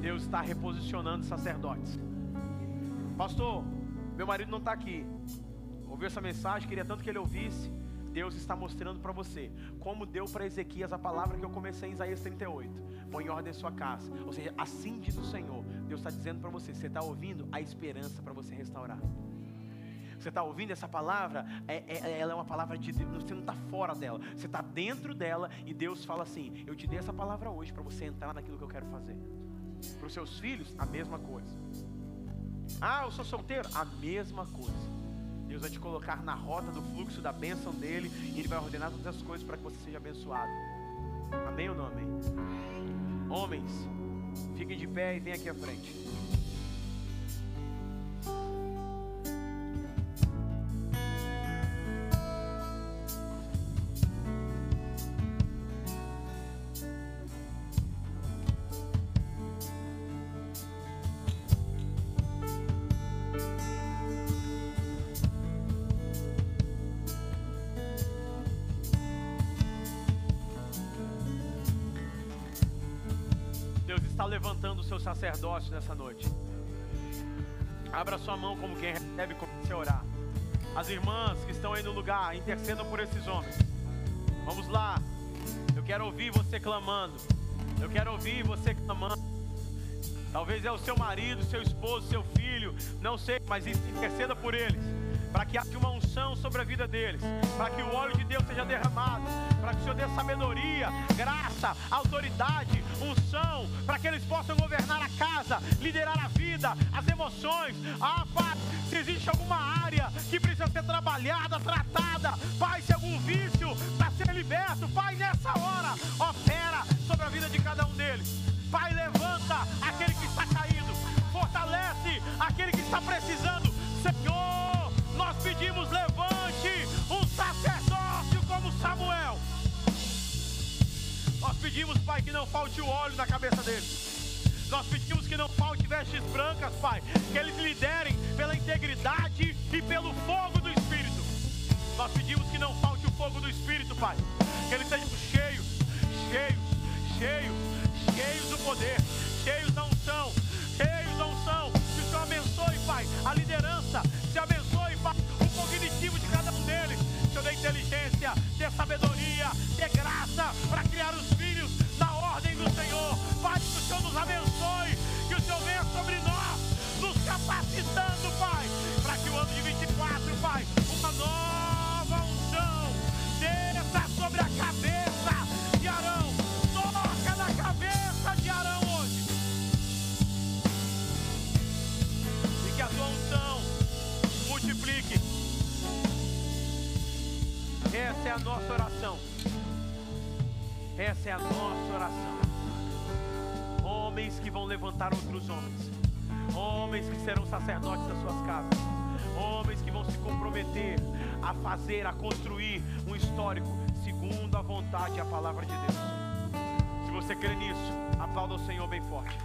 Deus está reposicionando sacerdotes. Pastor, meu marido não está aqui. Ouviu essa mensagem, queria tanto que ele ouvisse. Deus está mostrando para você, como deu para Ezequias a palavra que eu comecei em Isaías 38. Põe em ordem sua casa. Ou seja, assim diz o Senhor. Deus está dizendo para você, você está ouvindo a esperança para você restaurar. Você está ouvindo essa palavra? É, é, ela é uma palavra de Deus. Você não está fora dela. Você está dentro dela e Deus fala assim: Eu te dei essa palavra hoje para você entrar naquilo que eu quero fazer. Para os seus filhos, a mesma coisa. Ah, eu sou solteiro? A mesma coisa. Deus vai te colocar na rota do fluxo da bênção dele e ele vai ordenar todas as coisas para que você seja abençoado. Amém ou não amém? Homens, fiquem de pé e venham aqui à frente. Levantando o seu sacerdócio nessa noite. Abra sua mão como quem recebe e comece a orar. As irmãs que estão aí no lugar, intercedam por esses homens. Vamos lá. Eu quero ouvir você clamando. Eu quero ouvir você clamando. Talvez é o seu marido, seu esposo, seu filho, não sei, mas interceda por eles para que haja uma unção sobre a vida deles, para que o óleo de Deus seja derramado, para que o Senhor dê sabedoria, graça, autoridade, unção, para que eles possam governar a casa, liderar a vida, as emoções. Ah, Pai, se existe alguma área que precisa ser trabalhada, tratada, Pai, se algum vício está sendo liberto, Pai, nessa hora, opera sobre a vida de cada um deles. Pai, levanta aquele que está caído, fortalece aquele que está precisando, Senhor nós pedimos: pedimos, Pai, que não falte o óleo na cabeça deles. Nós pedimos que não falte vestes brancas, Pai. Que eles liderem pela integridade e pelo fogo do Espírito. Nós pedimos que não falte o fogo do Espírito, Pai. Que eles sejam cheios, cheios, cheios, cheios do poder, capacitando, Pai, para que o ano de 24, Pai, uma nova unção desça sobre a cabeça de Arão. Toca na cabeça de Arão hoje. E que a tua unção multiplique essa é a nossa oração. Essa é a nossa oração. Homens que vão levantar outros homens. Homens que serão sacerdotes das suas casas. Homens que vão se comprometer a fazer, a construir um histórico segundo a vontade e a palavra de Deus. Se você crê nisso, aplauda o Senhor bem forte.